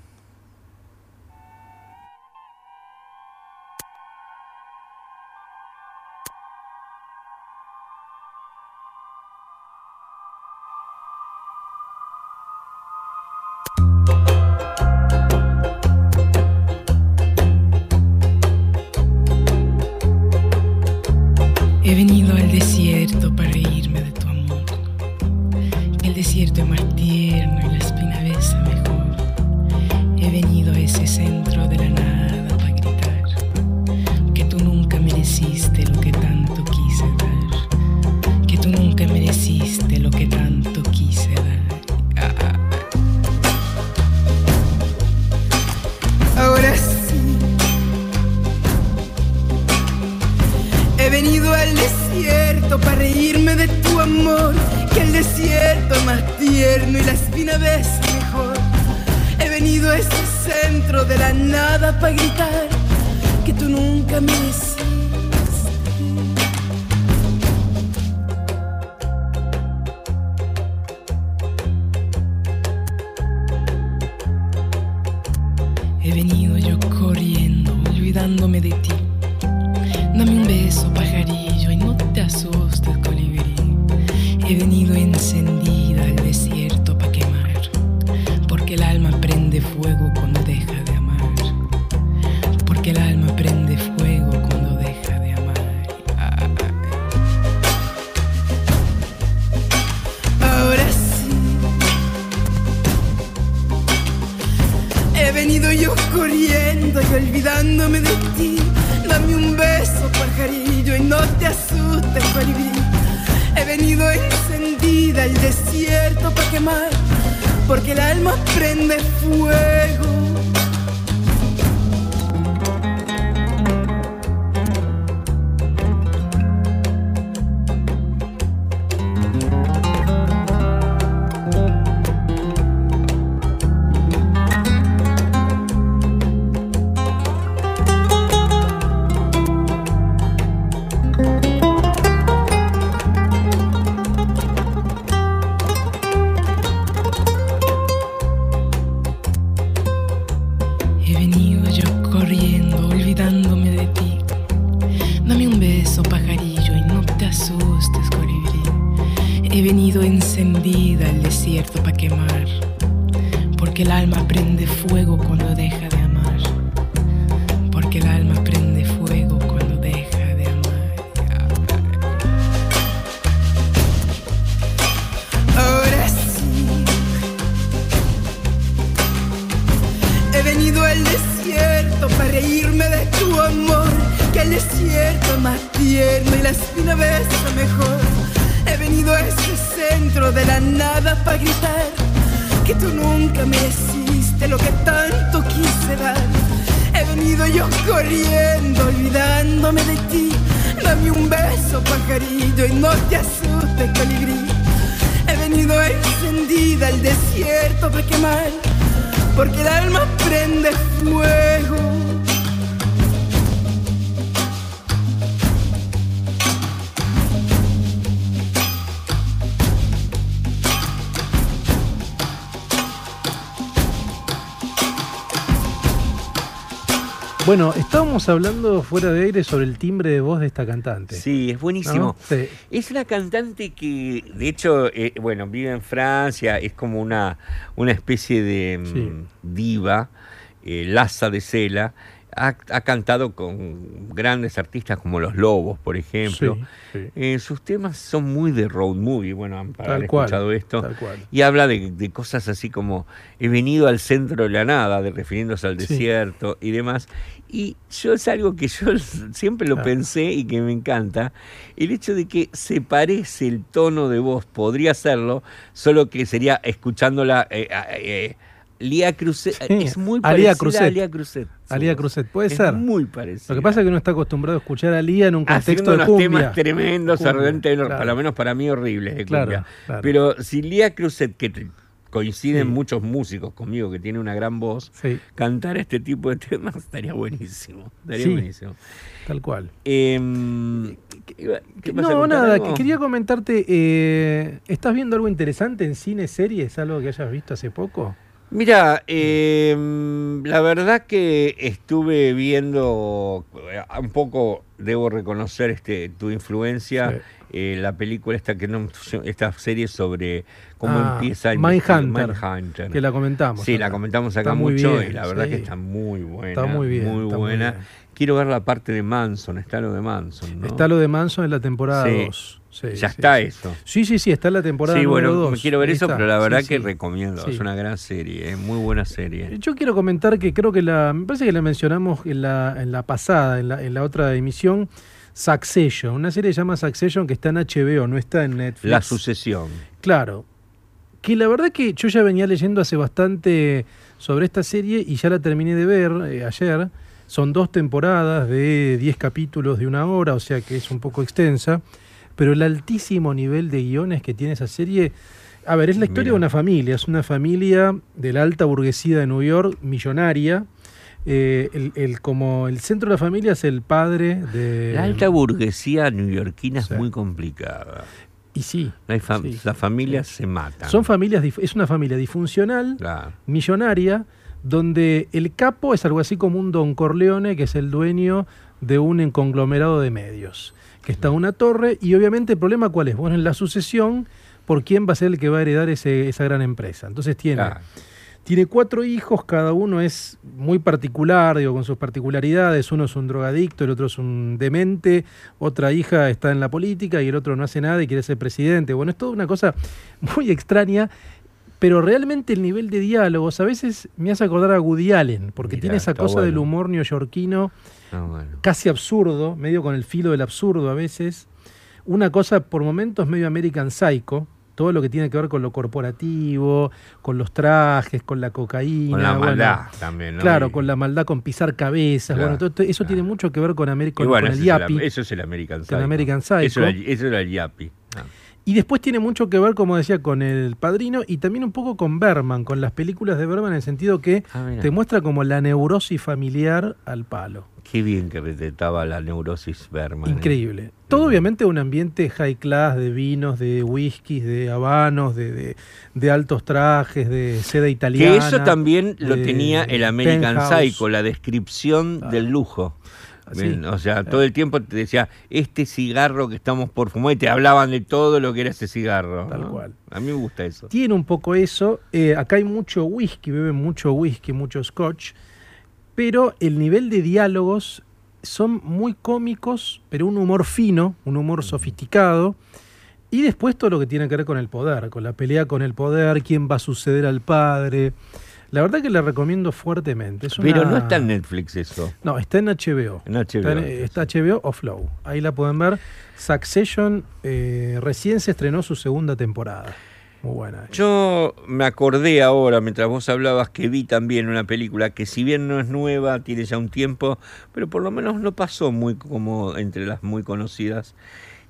La espina besa mejor. He venido a ese centro de la nada para gritar que tú nunca mereciste lo que tanto quise dar. He venido yo corriendo, olvidándome de ti. Dame un beso, pajarillo, y no te asustes, colibrí. He venido encendida al desierto para quemar porque el alma prende fuego. Bueno, estábamos hablando fuera de aire sobre el timbre de voz de esta cantante. Sí, es buenísimo. ¿No? Sí. Es una cantante que, de hecho, eh, bueno, vive en Francia, es como una, una especie de mm, Sí. diva, eh, Laza de Cela. Ha, ha cantado con grandes artistas como Los Lobos, por ejemplo. Sí, sí. Eh, sus temas son muy de road movie, bueno, han Tal cual, escuchado esto. tal cual. Y habla de, de cosas así como he venido al centro de la nada, de, refiriéndose al Sí. desierto y demás. Y yo es algo que yo siempre lo Claro. pensé y que me encanta, el hecho de que se parece el tono de voz, podría serlo, solo que sería escuchándola. Eh, eh, Lía Cruzet, Sí, es muy parecida a Cruzet. Lía Cruzet. Alía. Cruzet, puede Es ser. muy parecida. Lo que pasa es que uno está acostumbrado a escuchar a Lía en un contexto haciendo de unos cumbia. temas tremendos, realmente, claro. por lo menos para mí horribles de Claro, cumbia. claro. Pero si Lía Cruzet, que coinciden Sí. muchos músicos conmigo, que tiene una gran voz, Sí, cantar este tipo de temas estaría buenísimo. Estaría Sí. buenísimo. tal cual. Em, ¿qué, qué a No, nada, algo? que quería comentarte, eh, ¿estás viendo algo interesante en cine, series, algo que hayas visto hace poco? Mira, em, la verdad que estuve viendo eh, un poco, debo reconocer este tu influencia, Sí. eh, la película esta que no, esta serie sobre cómo Ah, empieza el Mindhunter, Mindhunter. Que la comentamos. Sí, acá. la comentamos acá mucho bien, y la verdad sí. que está muy buena. Está muy bien, Muy está muy buena. bien. Quiero ver la parte de Manson, está lo de Manson, ¿no? Está lo de Manson en la temporada Sí. 2. Sí, ya sí, está sí. eso. Sí, sí, sí, está la temporada Sí, bueno, número 2. quiero ver Ahí eso, está. pero la verdad que recomiendo. Es una gran serie, es muy buena serie. Yo quiero comentar que creo que la. Me parece que la mencionamos en la, en la pasada, en la, en la otra emisión. Succession, una serie que se llama Succession que está en HBO, no está en Netflix. La sucesión. Claro. Que la verdad que yo ya venía leyendo hace bastante sobre esta serie y ya la terminé de ver eh, ayer. Son dos temporadas de 10 capítulos de una hora, o sea que es un poco extensa. Pero el altísimo nivel de guiones que tiene esa serie. A ver, es la historia Mira. de una familia. Es una familia de la alta burguesía de New York, millonaria. Eh, el, el- como el centro de la familia es el padre de. La alta burguesía neoyorquina sí. es muy complicada. Y sí. No fam- sí, las familias se matan. Son familias, es una familia disfuncional, Claro. millonaria, donde el capo es algo así como un Don Corleone, que es el dueño de un conglomerado de medios, que está una torre, y obviamente el problema cuál es, bueno, en la sucesión, por quién va a ser el que va a heredar ese- esa gran empresa. Entonces tiene, Claro. Tiene cuatro hijos, cada uno es muy particular, digo, con sus particularidades. Uno es un drogadicto, el otro es un demente, otra hija está en la política y el otro no hace nada y quiere ser presidente. Bueno, es toda una cosa muy extraña, pero realmente el nivel de diálogos a veces me hace acordar a Woody Allen, porque Mirá, tiene esa cosa del humor neoyorquino Ah, bueno. casi absurdo, medio con el filo del absurdo a veces. Una cosa por momentos medio American Psycho, todo lo que tiene que ver con lo corporativo, con los trajes, con la cocaína. Con la bueno, maldad también, ¿no? Claro, Y- con la maldad, con pisar cabezas. Claro, bueno, todo eso tiene mucho que ver con, con, bueno, con el es el- yapi. eso es el American Psycho. American Psycho. Eso era, eso era el yapi. Ah. Y después tiene mucho que ver, como decía, con El Padrino y también un poco con Berman, con las películas de Berman en el sentido que Ah, te muestra como la neurosis familiar al palo. Qué bien que retrataba la neurosis Berman. ¿eh? Increíble. Todo obviamente un ambiente high class de vinos, de whiskies, de habanos, de, de- de altos trajes, de seda italiana. Que eso también lo tenía el American. Psycho, la descripción del lujo. Bien, O sea, todo el tiempo te decía, este cigarro que estamos por fumar, y te hablaban de todo lo que era ese cigarro. Tal ¿no? cual. A mí me gusta eso. Tiene un poco eso. Eh, acá hay mucho whisky, beben mucho whisky, mucho scotch. Pero el nivel de diálogos son muy cómicos, pero un humor fino, un humor sofisticado. Y después todo lo que tiene que ver con el poder, con la pelea con el poder, quién va a suceder al padre. La verdad que le recomiendo fuertemente. Es Pero una- no está en Netflix eso. No, está en HBO. En HBO. Está, en- está HBO o Flow. Ahí la pueden ver. Succession eh, recién se estrenó su segunda temporada. Muy buena. Yo me acordé ahora, mientras vos hablabas, que vi también una película que si bien no es nueva, tiene ya un tiempo, pero por lo menos no pasó muy como entre las muy conocidas,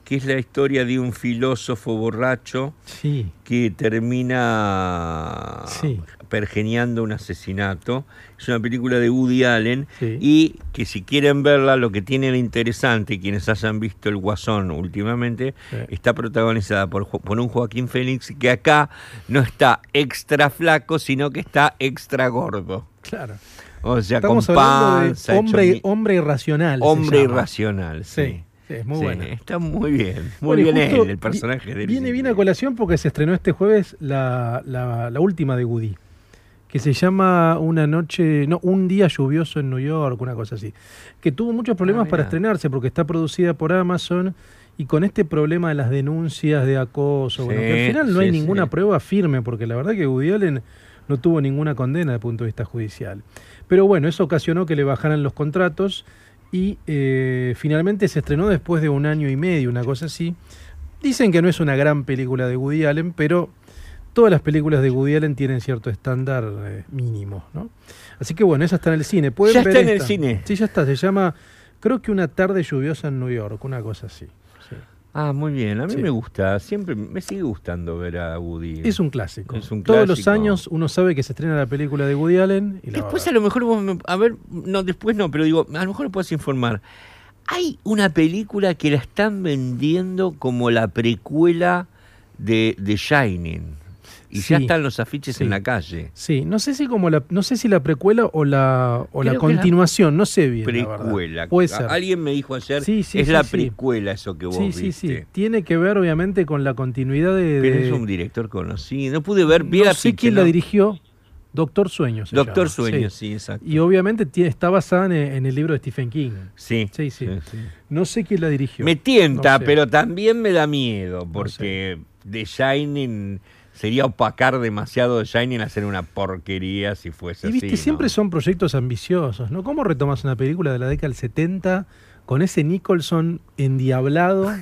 que es la historia de un filósofo borracho Sí. que termina Sí. Pergeniando un asesinato. Es una película de Woody Allen Sí. y que si quieren verla, lo que tiene de interesante, quienes hayan visto El Guasón últimamente, Sí. está protagonizada por, un Joaquín Félix que acá no está extra flaco, sino que está extra gordo. Claro. O sea, Estamos con panza, de hombre, irracional. hombre irracional. Sí. Sí, sí, es muy Sí, buena. Está muy bien. Muy Bueno, bien él, el personaje de. Viene bien a colación porque se estrenó este jueves la, la- la última de Woody, que se llama Una noche, no, un día lluvioso en New York, una cosa así, que tuvo muchos problemas Ah, para estrenarse porque está producida por Amazon y con este problema de las denuncias de acoso, bueno, que al final no hay ninguna sí. prueba firme porque la verdad que Woody Allen no tuvo ninguna condena desde el punto de vista judicial. Pero bueno, eso ocasionó que le bajaran los contratos y eh, finalmente se estrenó después de un año y medio, una cosa así. Dicen que no es una gran película de Woody Allen, pero todas las películas de Woody Allen tienen cierto estándar eh, mínimo, ¿no? Así que bueno, esa está en el cine. Pueden Ya ver está en el cine. Sí, ya está. Se llama, creo que una tarde lluviosa en New York, una cosa así. sí. Ah, muy bien. A mí Sí. me gusta. Siempre me sigue gustando ver a Woody. Es un clásico. Es un Todos los años uno sabe que se estrena la película de Woody Allen y la va a Después a lo mejor vos me- a ver, no, después no, pero digo, a lo mejor me puedes informar. Hay una película que la están vendiendo como la precuela de, de Shining. Y ya están los afiches sí. en la calle. Sí, no sé si como la, no sé si la precuela o la o la Creo la continuación, no sé bien. la. Precuela. Puede A- ser. Alguien me dijo ayer, Sí, sí, es la precuela eso que vos Sí, viste. sí, sí. Tiene que ver obviamente con la continuidad de. Pero es un director conocido. No pude ver, vi no sé quién ¿no? la dirigió. Doctor Sueños. se Doctor llama, Sueños, sí. sí, exacto. Y obviamente tiene- está basada en, en el libro de Stephen King. Sí, Sí, sí. No sé quién la dirigió. Me tienta, No sé. pero también me da miedo, porque The Shining sería opacar demasiado Shining hacer una porquería si fuese Y viste, así. siempre son proyectos ambiciosos, ¿no? ¿Cómo retomas una película de la década del 70 con ese Nicholson endiablado?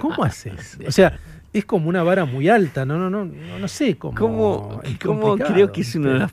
¿Cómo haces? O sea, es como una vara muy alta, no, no, no, no, no sé cómo. ¿Cómo, creo que es uno de los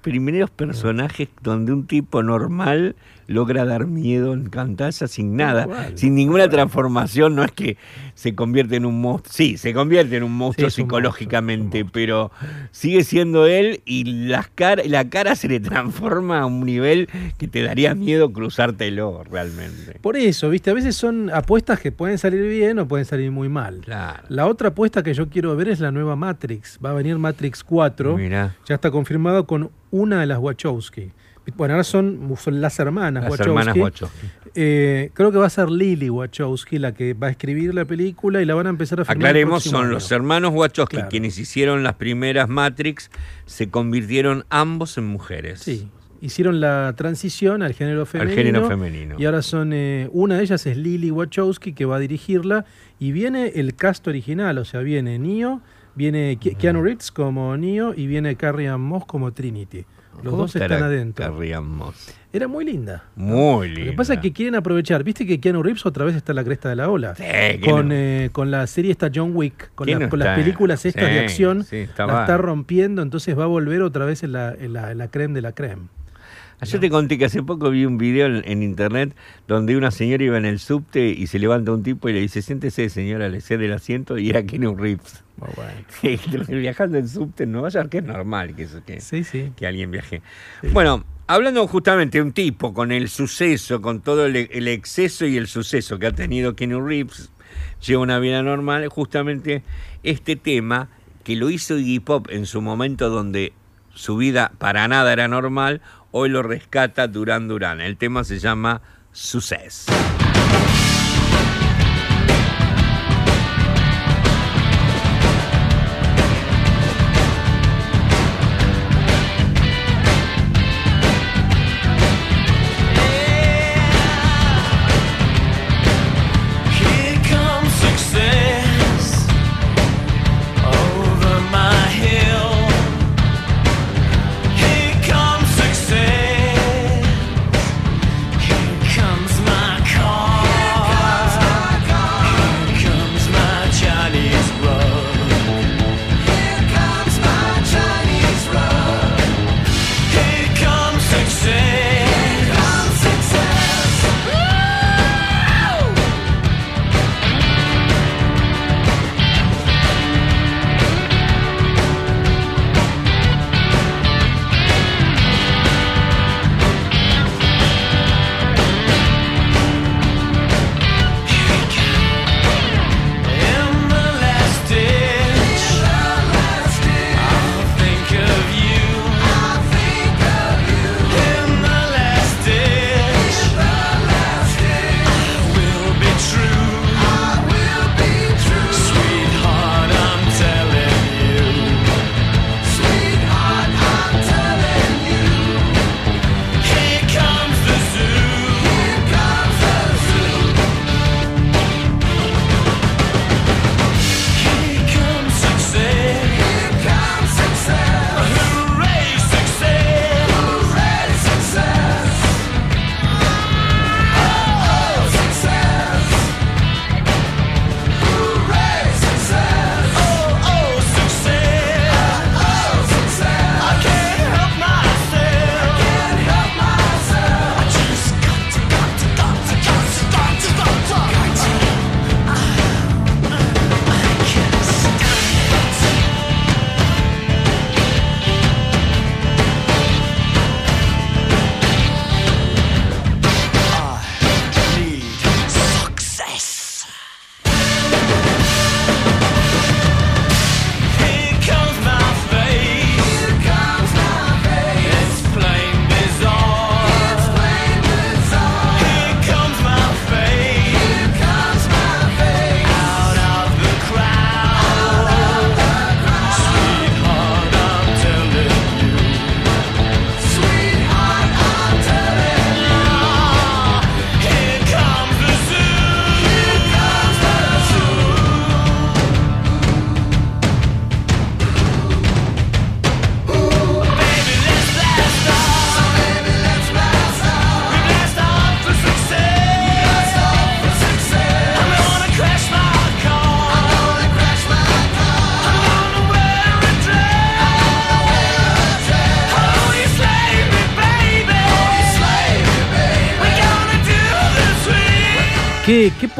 primeros personajes donde un tipo normal logra dar miedo en pantalla sin nada, sin ninguna transformación? No es que se convierte en un monstruo, sí, se convierte en un monstruo Sí, es un psicológicamente, monstruo, pero sigue siendo él y las cara, la cara se le transforma a un nivel que te daría miedo cruzártelo realmente. Por eso, viste, a veces son apuestas que pueden salir bien o pueden salir muy mal. Claro. La otra apuesta que yo quiero ver es la nueva Matrix. Va a venir Matrix 4. Mirá. Ya está confirmado con una de las Wachowski. Bueno, ahora son, son las hermanas Las Wachowski. hermanas Wachowski. Eh, creo que va a ser Lily Wachowski la que va a escribir la película y la van a empezar a filmar. Aclaremos, son año. los hermanos Wachowski Claro. quienes hicieron las primeras Matrix, se convirtieron ambos en mujeres. Sí. Hicieron la transición al género femenino. género femenino. Y ahora son. eh, una de ellas es Lily Wachowski, que va a dirigirla. Y viene el cast original, o sea, viene Neo, viene Ke- Keanu Reeves como Neo y viene Carrie Ann Moss como Trinity. Los ¿Cómo dos están adentro. Era muy linda. Muy Lo linda. que pasa es que quieren aprovechar. Viste que Keanu Reeves otra vez está en la cresta de la ola. Sí, con, no. eh, con la serie esta John Wick, con, ¿Quién la- no con las películas estas Sí, de acción, sí, está la está rompiendo, entonces va a volver otra vez en la, en la, en la creme de la creme. Ayer te conté que hace poco vi un video en, en internet donde una señora iba en el subte y se levanta un tipo y le dice, siéntese señora, le cede el asiento y era Keanu Reeves. Viajando en subte en Nueva York, que es normal que, que, Sí, sí. que alguien viaje. Bueno, hablando justamente de un tipo con el suceso, con todo el, el exceso y el suceso que ha tenido Keanu Reeves, lleva una vida normal, justamente este tema que lo hizo Iggy Pop en su momento donde su vida para nada era normal, hoy lo rescata Durán Durán. El tema se llama Success.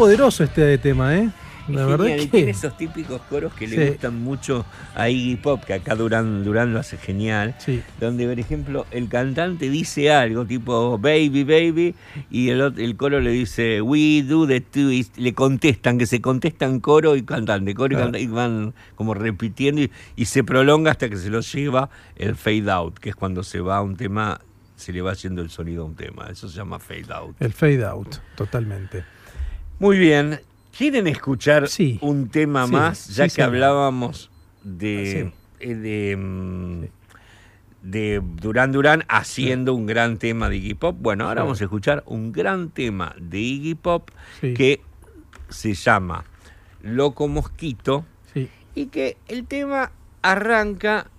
Poderoso este tema, ¿eh? La Es verdad genial, y que. tiene esos típicos coros que Sí. le gustan mucho a Iggy Pop, que acá Durán, Durán lo hace genial. Sí. Donde, por ejemplo, el cantante dice algo tipo baby, baby, y el, el coro le dice we do the twist. Le contestan, que se contestan coro y cantante, coro y cantante, y van como repitiendo y, y se prolonga hasta que se lo lleva el fade out, que es cuando se va un tema se le va haciendo el sonido a un tema. Eso se llama fade out. El fade out, totalmente. Muy bien. ¿Quieren escuchar Sí. un tema Sí, más? Ya sí, que hablábamos de, eh, de, mm, de Durán Durán haciendo un gran tema de Iggy Pop. Bueno, ahora vamos a escuchar un gran tema de Iggy Pop que se llama Loco Mosquito y que el tema arranca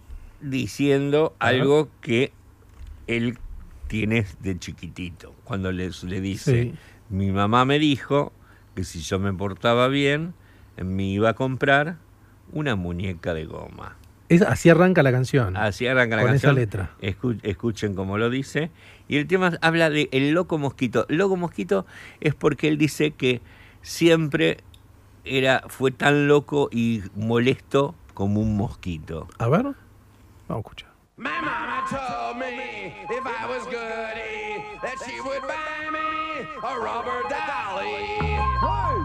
diciendo Ajá. algo que él tiene de chiquitito. Cuando le, le dice, mi mamá me dijo que si yo me portaba bien, me iba a comprar una muñeca de goma. Es- así arranca la canción. Así arranca la Con esa canción. letra. Escu- escuchen cómo lo dice. Y el tema habla de el loco mosquito. Loco mosquito es porque él dice que siempre era, fue tan loco y molesto como un mosquito. A ver. Vamos a escuchar. My mama told me if I was goody that she would buy me a rubber dolly. I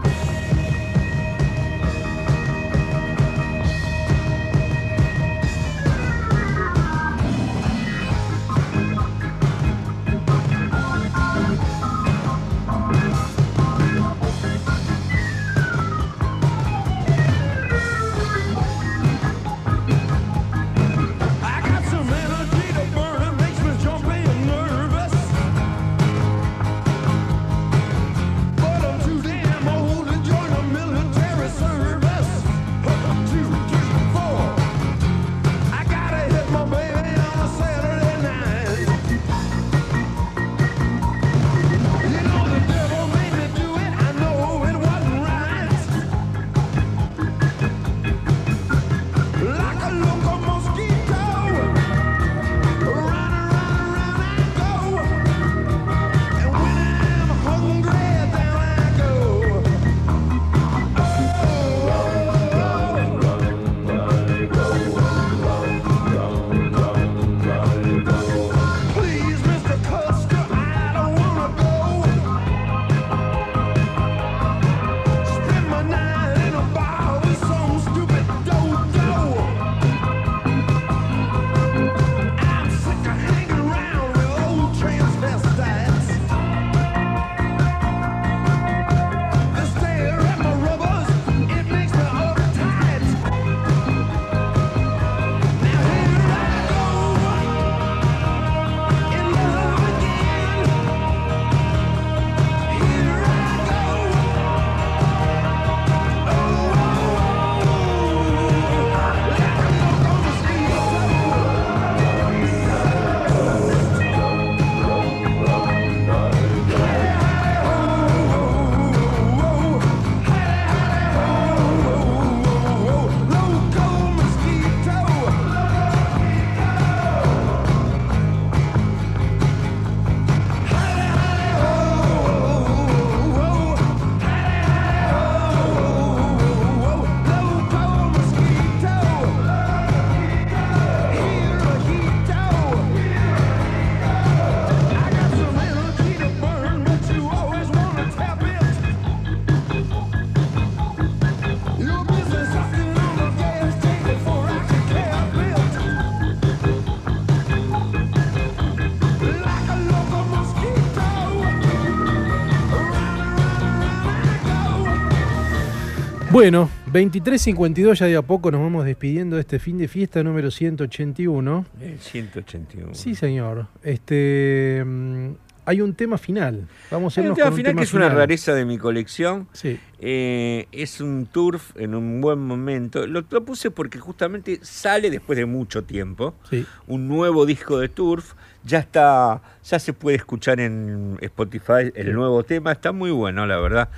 Bueno, 23.52 ya de a poco nos vamos despidiendo de este fin de fiesta número 181. El 181. Sí, señor. Este, mm, hay un tema final. Vamos a Hay un irnos tema con un final tema que es una rareza de mi colección. Sí. Eh, es un turf en un buen momento. Lo, lo puse porque justamente sale después de mucho tiempo. Sí. Un nuevo disco de turf. Ya está, ya se puede escuchar en Spotify el Sí. nuevo tema. Está muy bueno, la verdad.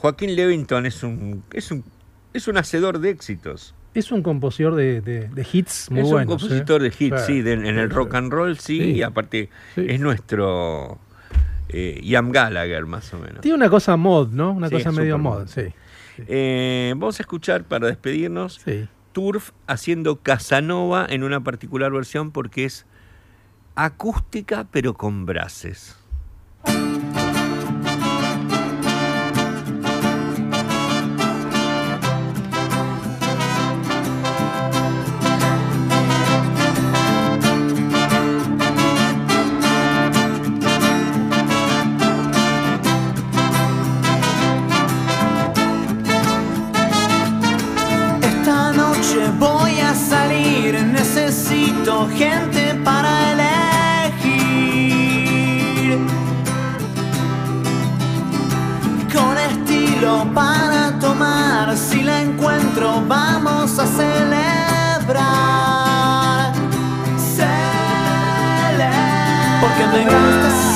Joaquín Levington es un, es un, es un hacedor de éxitos. Es un compositor de, de- de hits muy es buenos. un compositor ¿eh? de hits, sí, de- en el rock and roll, sí, Sí. y aparte Sí. es nuestro eh, Ian Gallagher, más o menos. Tiene una cosa mod, ¿no? Una Sí, cosa es medio mod, mod. sí. Eh, vamos a escuchar para despedirnos Sí. Turf haciendo Casanova en una particular versión porque es acústica pero con brases. Celebrar. Porque me gusta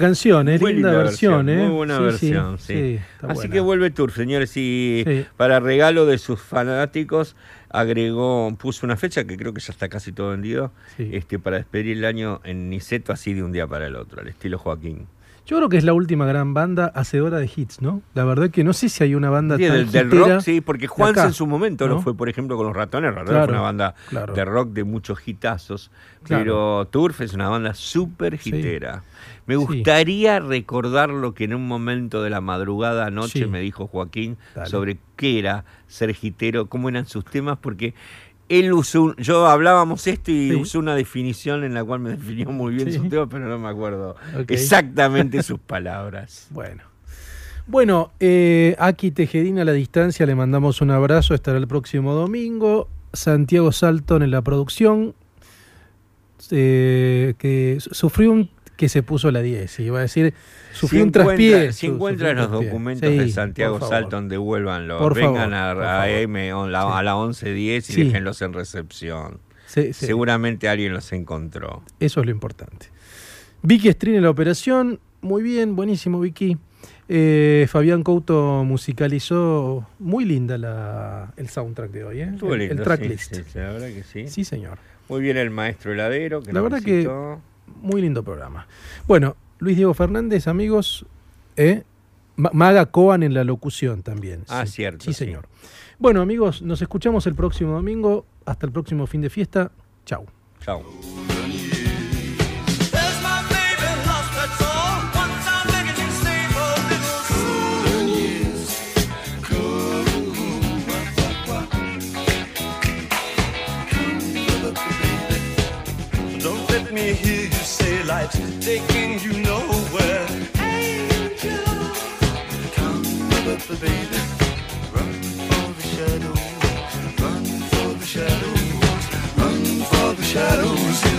linda canción, ¿eh? Muy linda, versión, ¿eh? Muy buena Sí, versión, sí, sí. sí, está Así buena. que vuelve Tour, señores, y para regalo de sus fanáticos agregó, puso una fecha que creo que ya está casi todo vendido, este, para despedir el año en Niceto así de un día para el otro, al estilo Joaquín. Yo creo que es la última gran banda hacedora de hits, ¿no? La verdad que no sé si hay una banda Sí, tan del, del rock, sí, porque acá, en su momento ¿no? lo fue, por ejemplo, con los ratones. Ratones Claro, fue una banda claro. de rock de muchos hitazos, Claro. pero Turf es una banda súper Sí. hitera. Me Sí. gustaría recordar lo que en un momento de la madrugada anoche me dijo Joaquín Dale. sobre qué era ser hitero, cómo eran sus temas, porque él usó, yo hablábamos esto y Sí. usó una definición en la cual me definió muy bien Sí. su tema, pero no me acuerdo exactamente sus palabras. Bueno. Bueno, eh, Aki Tejedina a la distancia, le mandamos un abrazo, estará el próximo domingo. Santiago Salton en la producción, eh, que su- sufrió un que se puso la 10, iba a decir, sufrió si un traspié. Si encuentran los documentos Sí, de Santiago. Salton, devuélvanlos. Por Vengan favor, a, a. AM on la- Sí. a la 11.10 y Sí. déjenlos en recepción. Seguramente alguien los encontró. Eso es lo importante. Vicky Strin en la operación. Muy bien, buenísimo, Vicky. Eh, Fabián Couto musicalizó muy linda la, el soundtrack de hoy, ¿eh? Estuvo el, el lindo, tracklist. sí, sí, la verdad que sí. Sí, señor. Muy bien el maestro heladero. Que La verdad que. Muy lindo programa. Bueno, Luis Diego Fernández, amigos. ¿eh? Ma- Maga Coan en la locución también. Ah, sí. cierto, Sí, sí. señor. Bueno, amigos, nos escuchamos el próximo domingo. Hasta el próximo fin de fiesta. Chau. Chao. Taking you nowhere. Angel, come with the baby, run for the shadows, run for the shadows, run for the shadows.